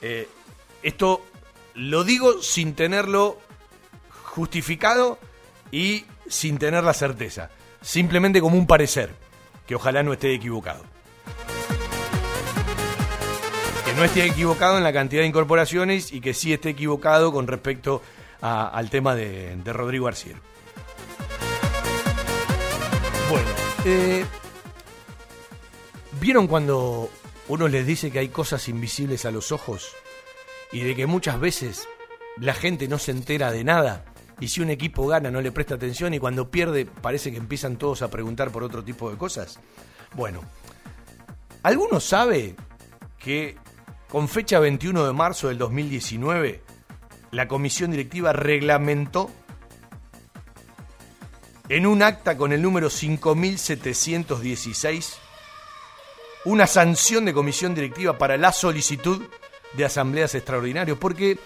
Eh, esto lo digo sin tenerlo justificado y sin tener la certeza. Simplemente como un parecer, que ojalá no esté equivocado. Que no esté equivocado en la cantidad de incorporaciones y que sí esté equivocado con respecto al tema de, Rodrigo Arciero. Bueno, eh, ¿vieron cuando uno les dice que hay cosas invisibles a los ojos? Y de que muchas veces la gente no se entera de nada. Y si un equipo gana no le presta atención y cuando pierde parece que empiezan todos a preguntar por otro tipo de cosas. Bueno, ¿alguno sabe que con fecha 21 de marzo del 2019 la comisión directiva reglamentó en un acta con el número 5716 una sanción de comisión directiva para la solicitud de asambleas extraordinarias, porque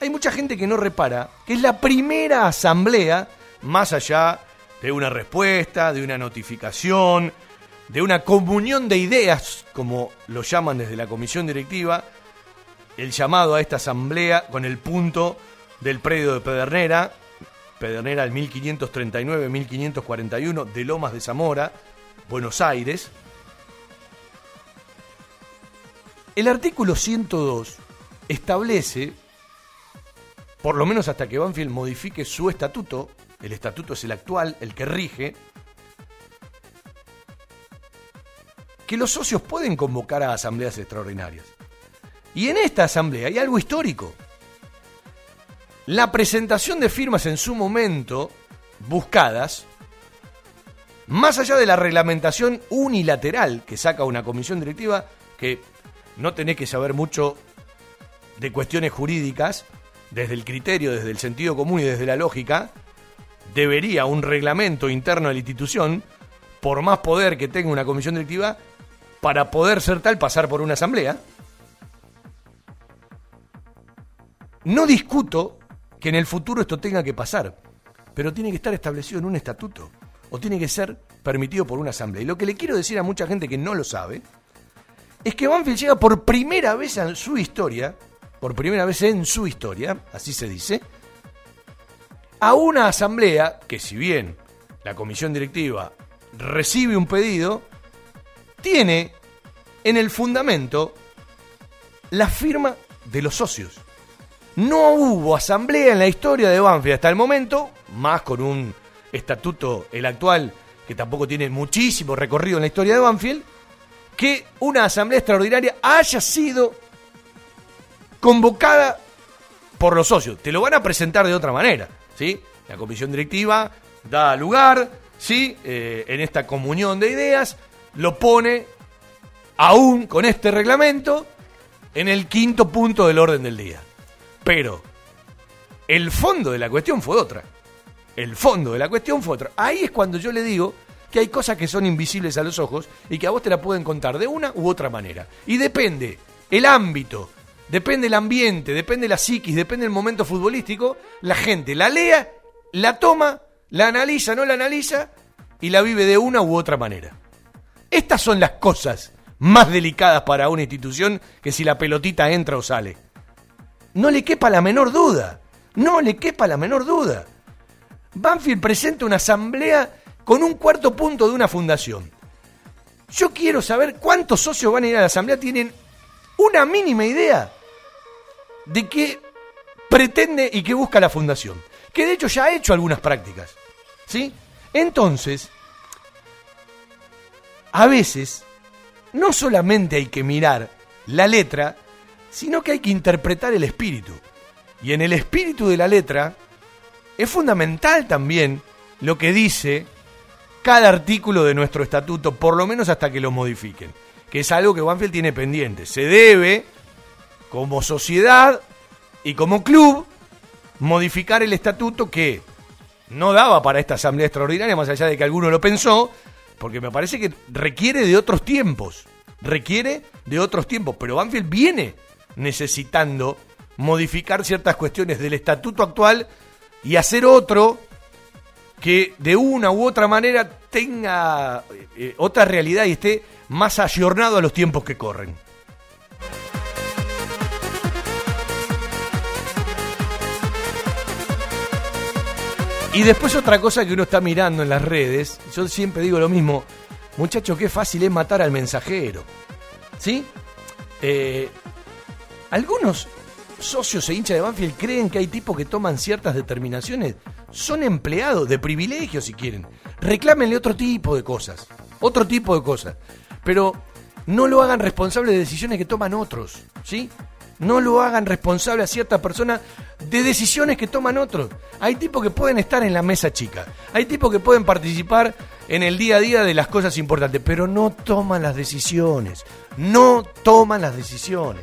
hay mucha gente que no repara que es la primera asamblea, más allá de una respuesta, de una notificación, de una comunión de ideas, como lo llaman desde la comisión directiva, el llamado a esta asamblea con el punto del predio de Pedernera, Pedernera al 1539-1541 de Lomas de Zamora, Buenos Aires. El artículo 102 establece, por lo menos hasta que Banfield modifique su estatuto, el estatuto es el actual, el que rige, que los socios pueden convocar a asambleas extraordinarias. Y en esta asamblea hay algo histórico. La presentación de firmas en su momento, buscadas, más allá de la reglamentación unilateral que saca una comisión directiva, que no tenés que saber mucho de cuestiones jurídicas, desde el criterio, desde el sentido común y desde la lógica, debería un reglamento interno de la institución, por más poder que tenga una comisión directiva, para poder ser tal pasar por una asamblea. No discuto que en el futuro esto tenga que pasar, pero tiene que estar establecido en un estatuto o tiene que ser permitido por una asamblea. Y lo que le quiero decir a mucha gente que no lo sabe es que Banfield llega por primera vez en su historia, por primera vez en su historia, así se dice, a una asamblea que si bien la comisión directiva recibe un pedido, tiene en el fundamento la firma de los socios. No hubo asamblea en la historia de Banfield hasta el momento, más con un estatuto, el actual, que tampoco tiene muchísimo recorrido en la historia de Banfield, que una asamblea extraordinaria haya sido convocada por los socios. Te lo van a presentar de otra manera, ¿sí? La comisión directiva da lugar, ¿sí? Eh, en esta comunión de ideas, lo pone aún con este reglamento en el quinto punto del orden del día. Pero el fondo de la cuestión fue otra. El fondo de la cuestión fue otra. Ahí es cuando yo le digo que hay cosas que son invisibles a los ojos y que a vos te la pueden contar de una u otra manera. Y depende el ámbito, depende el ambiente, depende la psiquis, depende el momento futbolístico, la gente la lea, la toma, la analiza, no la analiza y la vive de una u otra manera. Estas son las cosas más delicadas para una institución que si la pelotita entra o sale. No le quepa la menor duda. No le quepa la menor duda. Banfield presenta una asamblea con un cuarto punto de una fundación. Yo quiero saber cuántos socios van a ir a la asamblea. Tienen una mínima idea de qué pretende y qué busca la fundación. Que de hecho ya ha hecho algunas prácticas. ¿Sí? Entonces, a veces, no solamente hay que mirar la letra, sino que hay que interpretar el espíritu. Y en el espíritu de la letra es fundamental también lo que dice cada artículo de nuestro estatuto, por lo menos hasta que lo modifiquen, que es algo que Banfield tiene pendiente. Se debe, como sociedad y como club, modificar el estatuto que no daba para esta asamblea extraordinaria, más allá de que alguno lo pensó, porque me parece que requiere de otros tiempos, requiere de otros tiempos, pero Banfield viene necesitando modificar ciertas cuestiones del estatuto actual y hacer otro que de una u otra manera tenga eh, otra realidad y esté más ayornado a los tiempos que corren. Y después otra cosa que uno está mirando en las redes, yo siempre digo lo mismo, muchacho, qué fácil es matar al mensajero. ¿Sí? Eh, algunos socios e hinchas de Banfield creen que hay tipos que toman ciertas determinaciones. Son empleados de privilegio, si quieren. Reclámenle otro tipo de cosas. Otro tipo de cosas. Pero no lo hagan responsable de decisiones que toman otros. ¿Sí? No lo hagan responsable a cierta persona de decisiones que toman otros. Hay tipos que pueden estar en la mesa chica. Hay tipos que pueden participar en el día a día de las cosas importantes, pero no toman las decisiones. No toman las decisiones.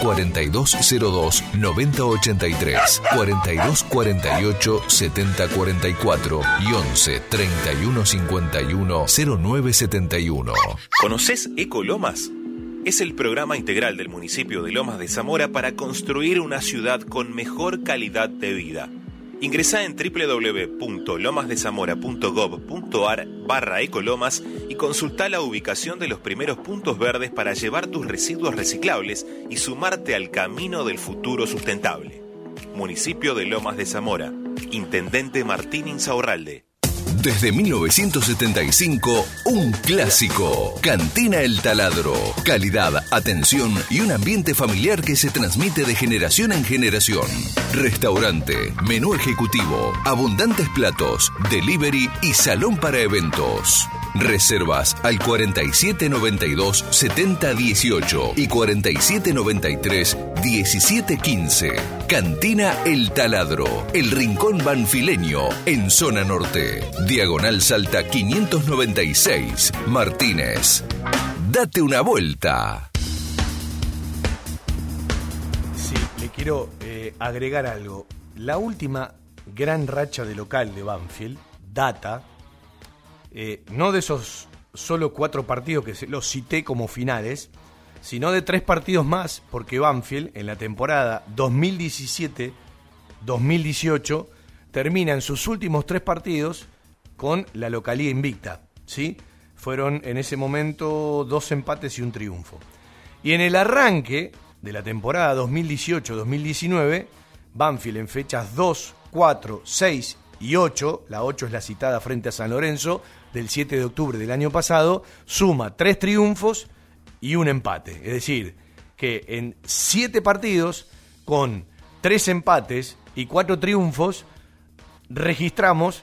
4202-9083, 4248-7044 y 11 3151 0971. ¿Conoces Ecolomas? Es el programa integral del municipio de Lomas de Zamora para construir una ciudad con mejor calidad de vida. Ingresá en www.lomasdezamora.gov.ar barra ecolomas y consulta la ubicación de los primeros puntos verdes para llevar tus residuos reciclables y sumarte al camino del futuro sustentable. Municipio de Lomas de Zamora. Intendente Martín Insaurralde. Desde 1975, un clásico. Cantina El Taladro. Calidad, atención y un ambiente familiar que se transmite de generación en generación. Restaurante, menú ejecutivo, abundantes platos, delivery y salón para eventos. Reservas al 4792 7018 y 4793 1715. Cantina El Taladro, el rincón banfileño en zona norte. Diagonal Salta 596, Martínez. Date una vuelta. Sí, le quiero eh, agregar algo. La última gran racha de local de Banfield data eh, no de esos solo cuatro partidos que los cité como finales, sino de tres partidos más, porque Banfield en la temporada 2017-2018 termina en sus últimos tres partidos con la localía invicta. ¿sí? Fueron en ese momento dos empates y un triunfo. Y en el arranque de la temporada 2018-2019, Banfield en fechas 2, 4, 6 y 8, la 8 es la citada frente a San Lorenzo, del 7 de octubre del año pasado, suma tres triunfos y un empate. Es decir, que en siete partidos, con tres empates y cuatro triunfos, registramos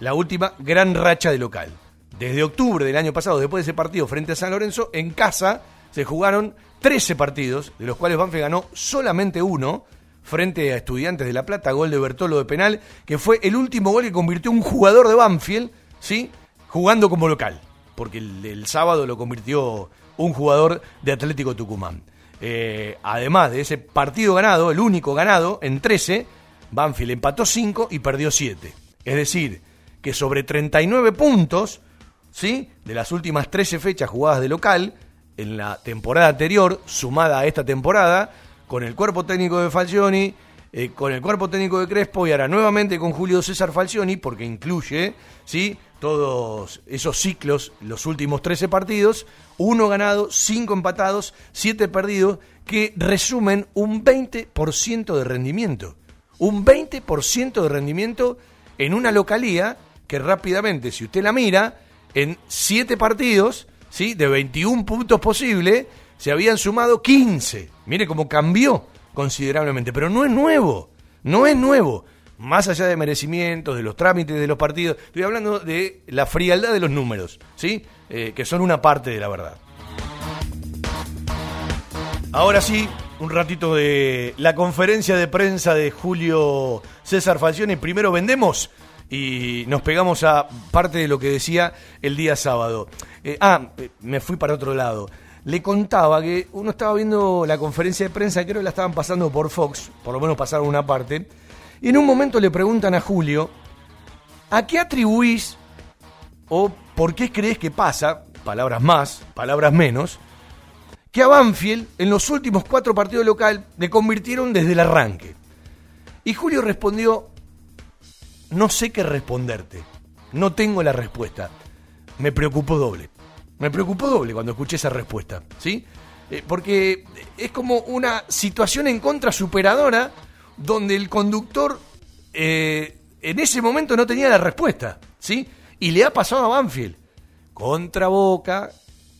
la última gran racha de local. Desde octubre del año pasado, después de ese partido frente a San Lorenzo, en casa se jugaron 13 partidos, de los cuales Banfield ganó solamente uno, frente a Estudiantes de La Plata, gol de Bertolo de penal, que fue el último gol que convirtió un jugador de Banfield, ¿sí? Jugando como local, porque el, sábado lo convirtió un jugador de Atlético Tucumán. Eh, además de ese partido ganado, el único ganado en 13, Banfield empató 5 y perdió 7. Es decir, que sobre 39 puntos, ¿sí? De las últimas 13 fechas jugadas de local, en la temporada anterior, sumada a esta temporada, con el cuerpo técnico de Falcioni, eh, con el cuerpo técnico de Crespo y ahora nuevamente con Julio César Falcioni, porque incluye ¿sí? Todos esos ciclos, los últimos 13 partidos, uno ganado, cinco empatados, siete perdidos, que resumen un 20% de rendimiento. Un 20% de rendimiento en una localía que rápidamente, si usted la mira, en siete partidos, ¿sí? de 21 puntos posibles, se habían sumado 15. Mire cómo cambió considerablemente, pero no es nuevo, no es nuevo. Más allá de merecimientos, de los trámites de los partidos, estoy hablando de la frialdad de los números, ¿sí? Eh, que son una parte de la verdad. Ahora sí, un ratito de la conferencia de prensa de Julio César Falcioni. Primero vendemos y nos pegamos a parte de lo que decía el día sábado. Eh, ah, eh, me fui para otro lado le contaba que uno estaba viendo la conferencia de prensa, creo que la estaban pasando por Fox, por lo menos pasaron una parte, y en un momento le preguntan a Julio, ¿a qué atribuís o por qué crees que pasa, palabras más, palabras menos, que a Banfield en los últimos cuatro partidos local le convirtieron desde el arranque? Y Julio respondió, no sé qué responderte, no tengo la respuesta, me preocupó doble. Me preocupó doble cuando escuché esa respuesta, ¿sí? Eh, porque es como una situación en contra superadora donde el conductor eh, en ese momento no tenía la respuesta, ¿sí? Y le ha pasado a Banfield. Contra Boca,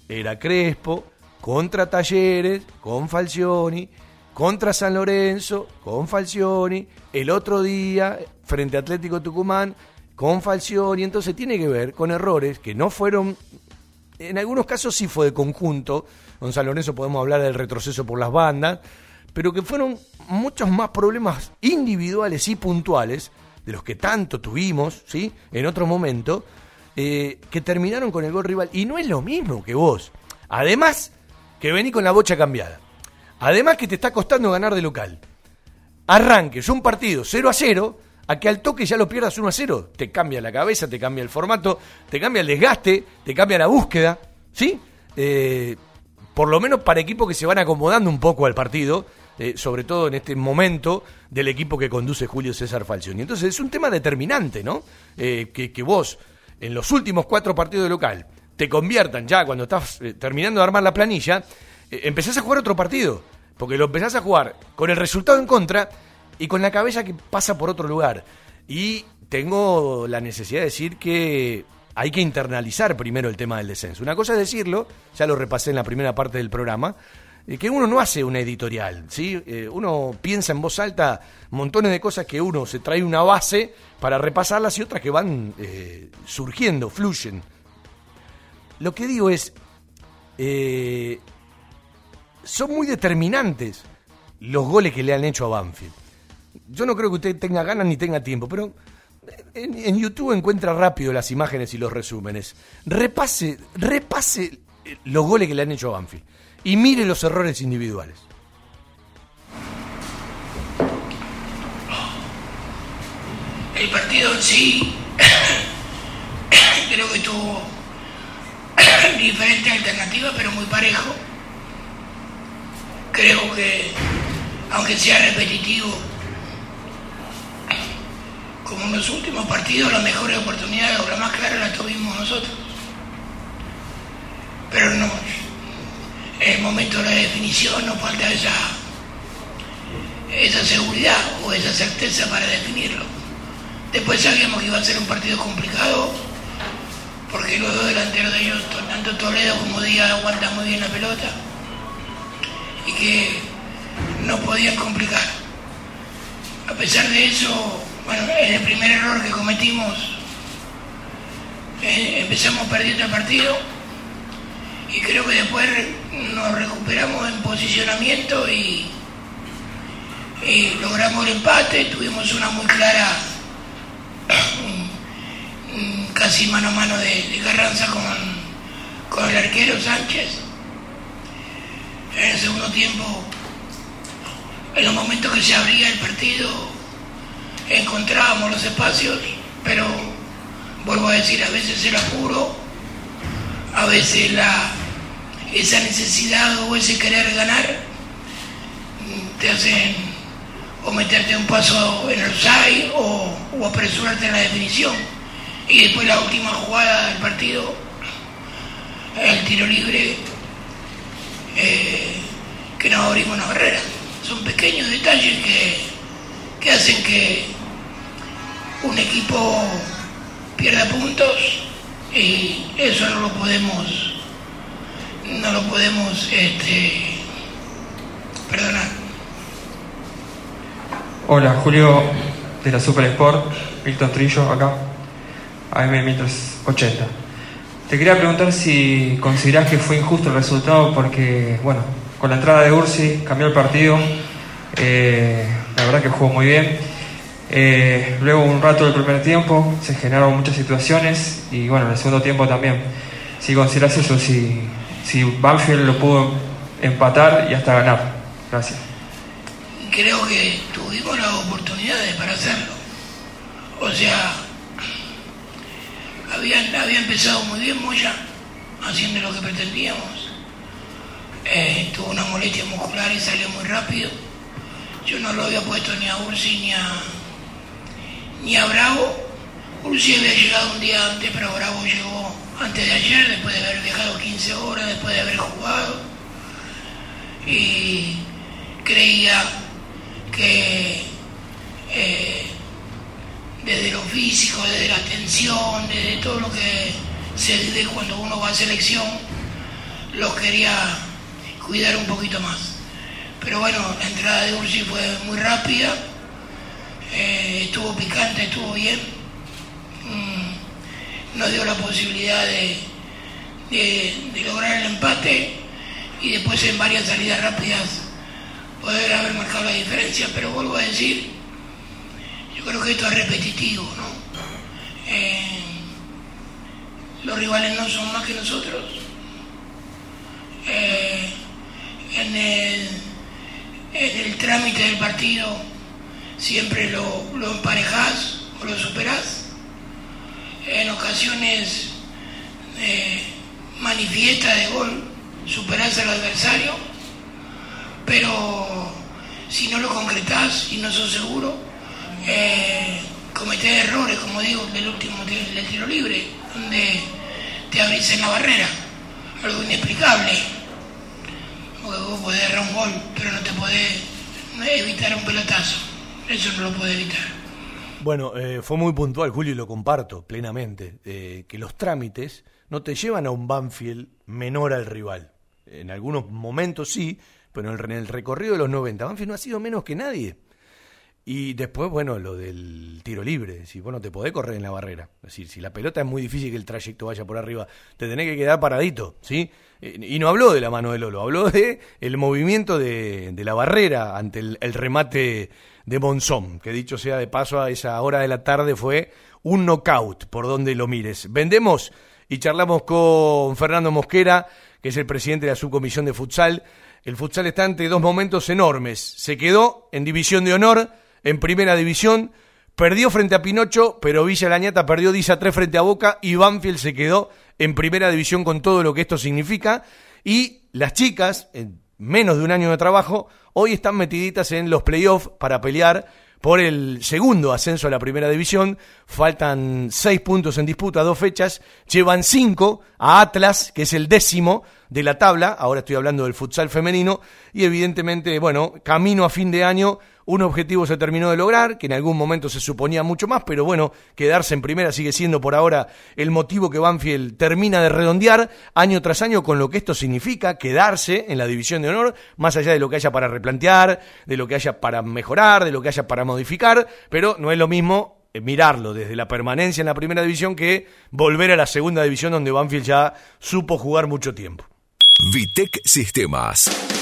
era Crespo, contra Talleres, con Falcioni, contra San Lorenzo, con Falcioni, el otro día, frente a Atlético Tucumán, con Falcioni. Entonces tiene que ver con errores que no fueron en algunos casos sí fue de conjunto. Con San Lorenzo podemos hablar del retroceso por las bandas, pero que fueron muchos más problemas individuales y puntuales, de los que tanto tuvimos, ¿sí? En otro momento, eh, que terminaron con el gol rival. Y no es lo mismo que vos. Además, que vení con la bocha cambiada. Además que te está costando ganar de local. Arranques un partido 0 a 0 a que al toque ya lo pierdas 1 a 0. Te cambia la cabeza, te cambia el formato, te cambia el desgaste, te cambia la búsqueda, ¿sí? Eh, por lo menos para equipos que se van acomodando un poco al partido, eh, sobre todo en este momento del equipo que conduce Julio César Falcioni. Entonces es un tema determinante, ¿no? Eh, que, que, vos, en los últimos cuatro partidos de local, te conviertan ya cuando estás terminando de armar la planilla, empezás a jugar otro partido, porque lo empezás a jugar con el resultado en contra y con la cabeza que pasa por otro lugar. Y tengo la necesidad de decir que hay que internalizar primero el tema del descenso. Una cosa es decirlo, ya lo repasé en la primera parte del programa, eh, que uno no hace una editorial, ¿sí? Eh, uno piensa en voz alta montones de cosas que uno se trae una base para repasarlas y otras que van eh, surgiendo, fluyen. Lo que digo es, son muy determinantes los goles que le han hecho a Banfield yo no creo que usted tenga ganas ni tenga tiempo, pero en, YouTube encuentra rápido las imágenes y los resúmenes. Repase, repase los goles que le han hecho a Banfield y mire los errores individuales. El partido en sí creo que tuvo diferentes alternativas, pero muy parejo. Creo que, aunque sea repetitivo, como en los últimos partidos, las mejores oportunidades o las más claras las tuvimos nosotros. Pero no, el momento de la definición nos falta esa, esa seguridad o esa certeza para definirlo. Después sabíamos que iba a ser un partido complicado, porque los dos delanteros de ellos, tanto Toledo como Díaz, aguantan muy bien la pelota y que no podían complicar. A pesar de eso, bueno, es el primer error que cometimos. Eh, empezamos perdiendo el partido y creo que después nos recuperamos en posicionamiento y, logramos el empate. Tuvimos una muy clara, casi mano a mano de, Carranza con, con el arquero Sánchez. En el segundo tiempo, en los momentos que se abría el partido, encontrábamos los espacios, pero vuelvo a decir, a veces el apuro, a veces la, esa necesidad o ese querer ganar te hacen o meterte un paso en el side o, o apresurarte en la definición. Y después la última jugada del partido, el tiro libre, eh, que nos abrimos una barrera. Son pequeños detalles que, que hacen que un equipo pierda puntos y eso no lo podemos no lo podemos este, perdonar. Hola, Julio de la Super Sport, Víctor Trillo acá, AM 1080. Te quería preguntar si considerás que fue injusto el resultado porque, bueno, con la entrada de Ursi cambió el partido, eh, la verdad que jugó muy bien. Eh, luego un rato del primer tiempo se generaron muchas situaciones y bueno, en el segundo tiempo también. Si consideras eso, si, si Banfield lo pudo empatar y hasta ganar. Gracias. Creo que tuvimos las oportunidades para hacerlo. O sea, había, había empezado muy bien Moya, haciendo lo que pretendíamos. Eh, tuvo una molestia muscular y salió muy rápido. Yo no lo había puesto ni a Ursi ni a, ni a Bravo. Ursi había llegado un día antes, pero Bravo llegó antes de ayer, después de haber viajado 15 horas, después de haber jugado. Y creía que eh, desde lo físico, desde la atención, desde todo lo que se vive cuando uno va a selección, lo quería cuidar un poquito más. Pero bueno, la entrada de Ursi fue muy rápida, eh, estuvo picante, estuvo bien, mm, nos dio la posibilidad de, de, lograr el empate y después en varias salidas rápidas poder haber marcado la diferencia, pero vuelvo a decir, yo creo que esto es repetitivo, ¿no? Eh, los rivales no son más que nosotros. Eh, en, el, en el trámite del partido siempre lo, lo emparejás o lo superás. En ocasiones eh, manifiesta de gol, superás al adversario, pero si no lo concretás y no sos seguro, eh, cometés errores, como digo, del último tiro libre, donde te abrís en la barrera, algo inexplicable. Porque vos podés errar un gol, pero no te podés evitar un pelotazo. Eso no lo podés evitar. Bueno, eh, fue muy puntual, Julio, y lo comparto plenamente, eh, que los trámites no te llevan a un Banfield menor al rival. En algunos momentos sí, pero en el, recorrido de los 90, Banfield no ha sido menos que nadie. Y después, bueno, lo del tiro libre, si vos te podés correr en la barrera. Es decir, si la pelota es muy difícil que el trayecto vaya por arriba, te tenés que quedar paradito, ¿sí? Eh, Y no habló de la mano de Lolo, habló de el movimiento de, de la barrera ante el, el remate de Monzón, que dicho sea de paso a esa hora de la tarde fue un knockout, por donde lo mires. Vendemos y charlamos con Fernando Mosquera, que es el presidente de la subcomisión de futsal. El futsal está ante dos momentos enormes. Se quedó en división de honor, en primera división, perdió frente a Pinocho, pero Villa Lañata perdió 10 a 3 frente a Boca y Banfield se quedó en primera división con todo lo que esto significa. Y las chicas, menos de un año de trabajo, hoy están metiditas en los playoffs para pelear por el segundo ascenso a la primera división. Faltan seis puntos en disputa, dos fechas. Llevan cinco a Atlas, que es el décimo de la tabla. Ahora estoy hablando del futsal femenino. Y evidentemente, bueno, camino a fin de año. Un objetivo se terminó de lograr, que en algún momento se suponía mucho más, pero bueno, quedarse en primera sigue siendo por ahora el motivo que Banfield termina de redondear año tras año con lo que esto significa, quedarse en la división de honor, más allá de lo que haya para replantear, de lo que haya para mejorar, de lo que haya para modificar, pero no es lo mismo eh, mirarlo desde la permanencia en la primera división que volver a la segunda división donde Banfield ya supo jugar mucho tiempo. Vitec Sistemas.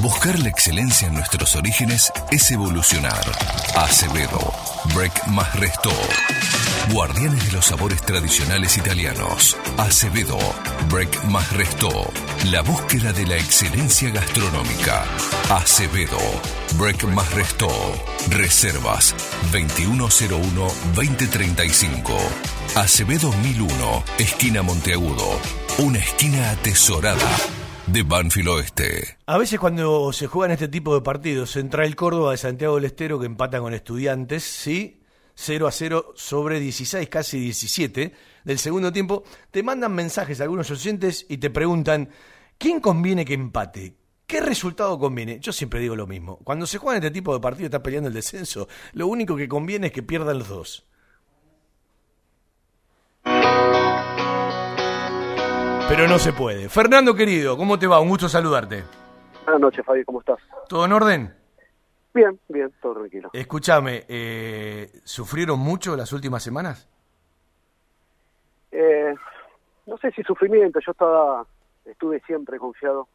Buscar la excelencia en nuestros orígenes es evolucionar. Acevedo, Break más Resto. Guardianes de los sabores tradicionales italianos. Acevedo, Break más Resto. La búsqueda de la excelencia gastronómica. Acevedo, Break más Resto. Reservas 2101-2035. Acevedo 1001, esquina Monteagudo. Una esquina atesorada de Banfield Oeste. A veces cuando se juegan este tipo de partidos, entra el Córdoba de Santiago del Estero que empata con estudiantes, ¿sí? 0 a 0 sobre 16, casi 17 del segundo tiempo, te mandan mensajes a algunos oyentes y te preguntan, ¿quién conviene que empate? ¿Qué resultado conviene? Yo siempre digo lo mismo. Cuando se juega este tipo de partidos, está peleando el descenso, lo único que conviene es que pierdan los dos. Pero no se puede. Fernando querido, ¿cómo te va? Un gusto saludarte. Buenas noches, Fabi, ¿cómo estás? ¿Todo en orden? Bien, bien, todo tranquilo. Escúchame, eh, ¿sufrieron mucho las últimas semanas? Eh, no sé si sufrimiento, yo estaba, estuve siempre confiado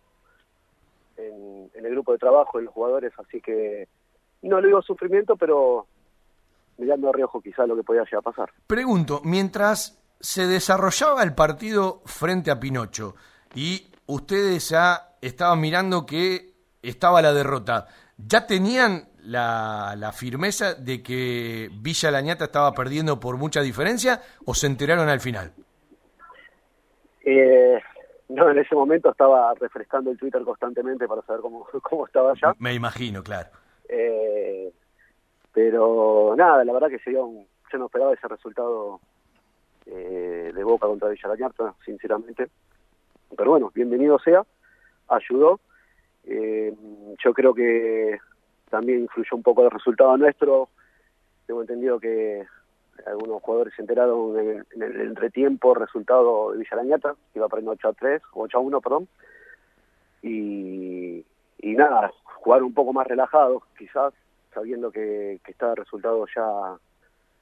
en, en, el grupo de trabajo, en los jugadores, así que no le digo sufrimiento, pero mirando a reojo quizás lo que podía llegar a pasar. Pregunto, mientras se desarrollaba el partido frente a Pinocho y ustedes ya estaban mirando que estaba la derrota, ¿ya tenían la, la, firmeza de que Villa Lañata estaba perdiendo por mucha diferencia o se enteraron al final? Eh, no, en ese momento estaba refrescando el Twitter constantemente para saber cómo, cómo estaba ya. Me imagino, claro. Eh, pero nada, la verdad que sería un, yo no esperaba ese resultado eh, de Boca contra Villalañarta, sinceramente. Pero bueno, bienvenido sea, ayudó. Eh, yo creo que también influyó un poco el resultado nuestro. Tengo entendido que algunos jugadores se enteraron en el, en el entretiempo resultado de Villalañata, que iba perdiendo 8 a 3, 8 a 1, perdón. Y, nada, jugar un poco más relajados, quizás, sabiendo que, que está el resultado ya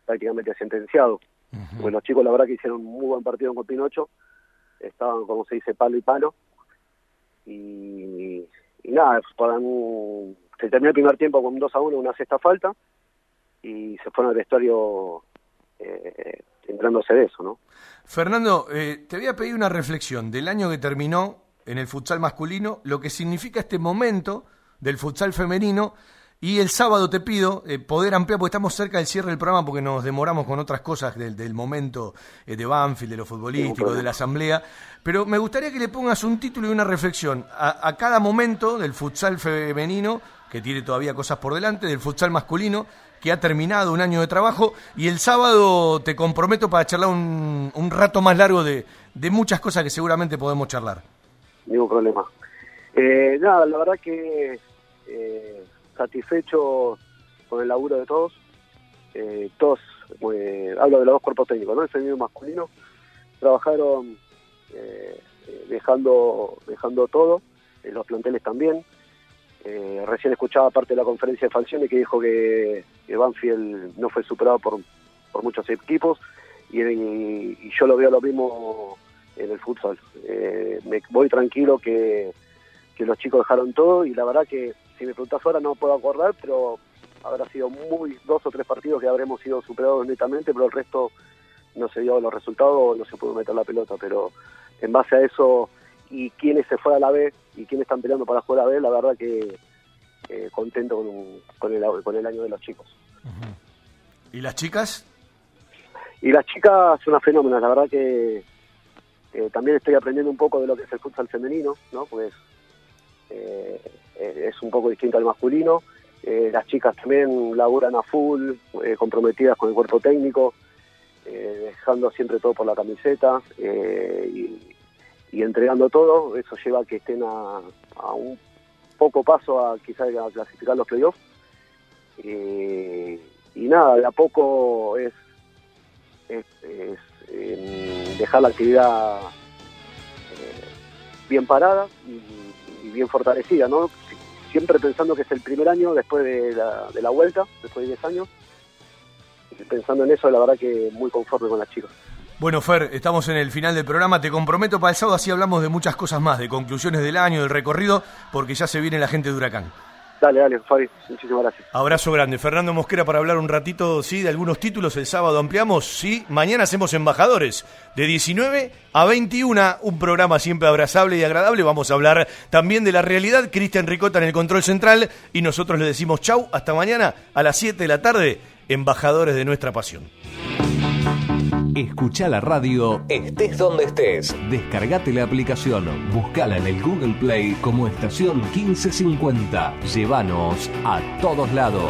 prácticamente sentenciado. Uh -huh. los chicos la verdad que hicieron un muy buen partido con Pinocho, estaban como se dice palo y palo y, y nada, para un, se terminó el primer tiempo con 2 a 1, una sexta falta y se fueron al vestuario eh, centrándose de eso, ¿no? Fernando, eh, te voy a pedir una reflexión del año que terminó en el futsal masculino, lo que significa este momento del futsal femenino y el sábado te pido eh, poder ampliar, porque estamos cerca del cierre del programa, porque nos demoramos con otras cosas del, del momento eh, de Banfield, de lo futbolístico, de la asamblea. Pero me gustaría que le pongas un título y una reflexión a, a, cada momento del futsal femenino, que tiene todavía cosas por delante, del futsal masculino, que ha terminado un año de trabajo. Y el sábado te comprometo para charlar un, un rato más largo de, de, muchas cosas que seguramente podemos charlar. Ningún problema. Eh, nada, la verdad que satisfecho con el laburo de todos. Eh, todos, eh, hablo de los dos cuerpos técnicos, ¿no? El femenino masculino, trabajaron eh, dejando, dejando todo, los planteles también. recién escuchaba parte de la conferencia de Falcione que dijo que, que Banfield no fue superado por, por muchos equipos y, y, y, yo lo veo lo mismo en el futsal. me voy tranquilo que, que los chicos dejaron todo y la verdad que si me preguntas ahora no puedo acordar, pero habrá sido muy dos o tres partidos que habremos sido superados netamente, pero el resto no se dio los resultados, no se pudo meter la pelota, pero en base a eso y quienes se fueron a la B y quienes están peleando para jugar a B, la verdad que eh, contento con, con, el, con el año de los chicos. ¿Y las chicas? Y las chicas son una fenómena, la verdad que eh, también estoy aprendiendo un poco de lo que es el futsal femenino, ¿no? Pues eh, es un poco distinto al masculino. Eh, las chicas también laburan a full, eh, comprometidas con el cuerpo técnico, eh, dejando siempre todo por la camiseta y, entregando todo. Eso lleva a que estén a, un poco paso a quizás a clasificar los playoffs. y nada, de a poco es, es, es dejar la actividad bien parada y bien fortalecida, ¿no? siempre pensando que es el primer año después de la, de la vuelta, después de 10 años. Pensando en eso, la verdad que muy conforme con las chicas. Bueno, Fer, estamos en el final del programa. Te comprometo para el sábado, así hablamos de muchas cosas más, de conclusiones del año, del recorrido, porque ya se viene la gente de Huracán. Dale, dale, Fabi, muchísimas gracias. Abrazo grande. Fernando Mosquera para hablar un ratito, sí, de algunos títulos. El sábado ampliamos, sí. Mañana hacemos embajadores de 19 a 21. Un programa siempre abrazable y agradable. Vamos a hablar también de la realidad. Cristian Ricota en el control central. Y nosotros le decimos chau. Hasta mañana a las 7 de la tarde. Embajadores de nuestra pasión. Escucha la radio estés donde estés. Descargate la aplicación, buscala en el Google Play como estación 1550. Llévanos a todos lados.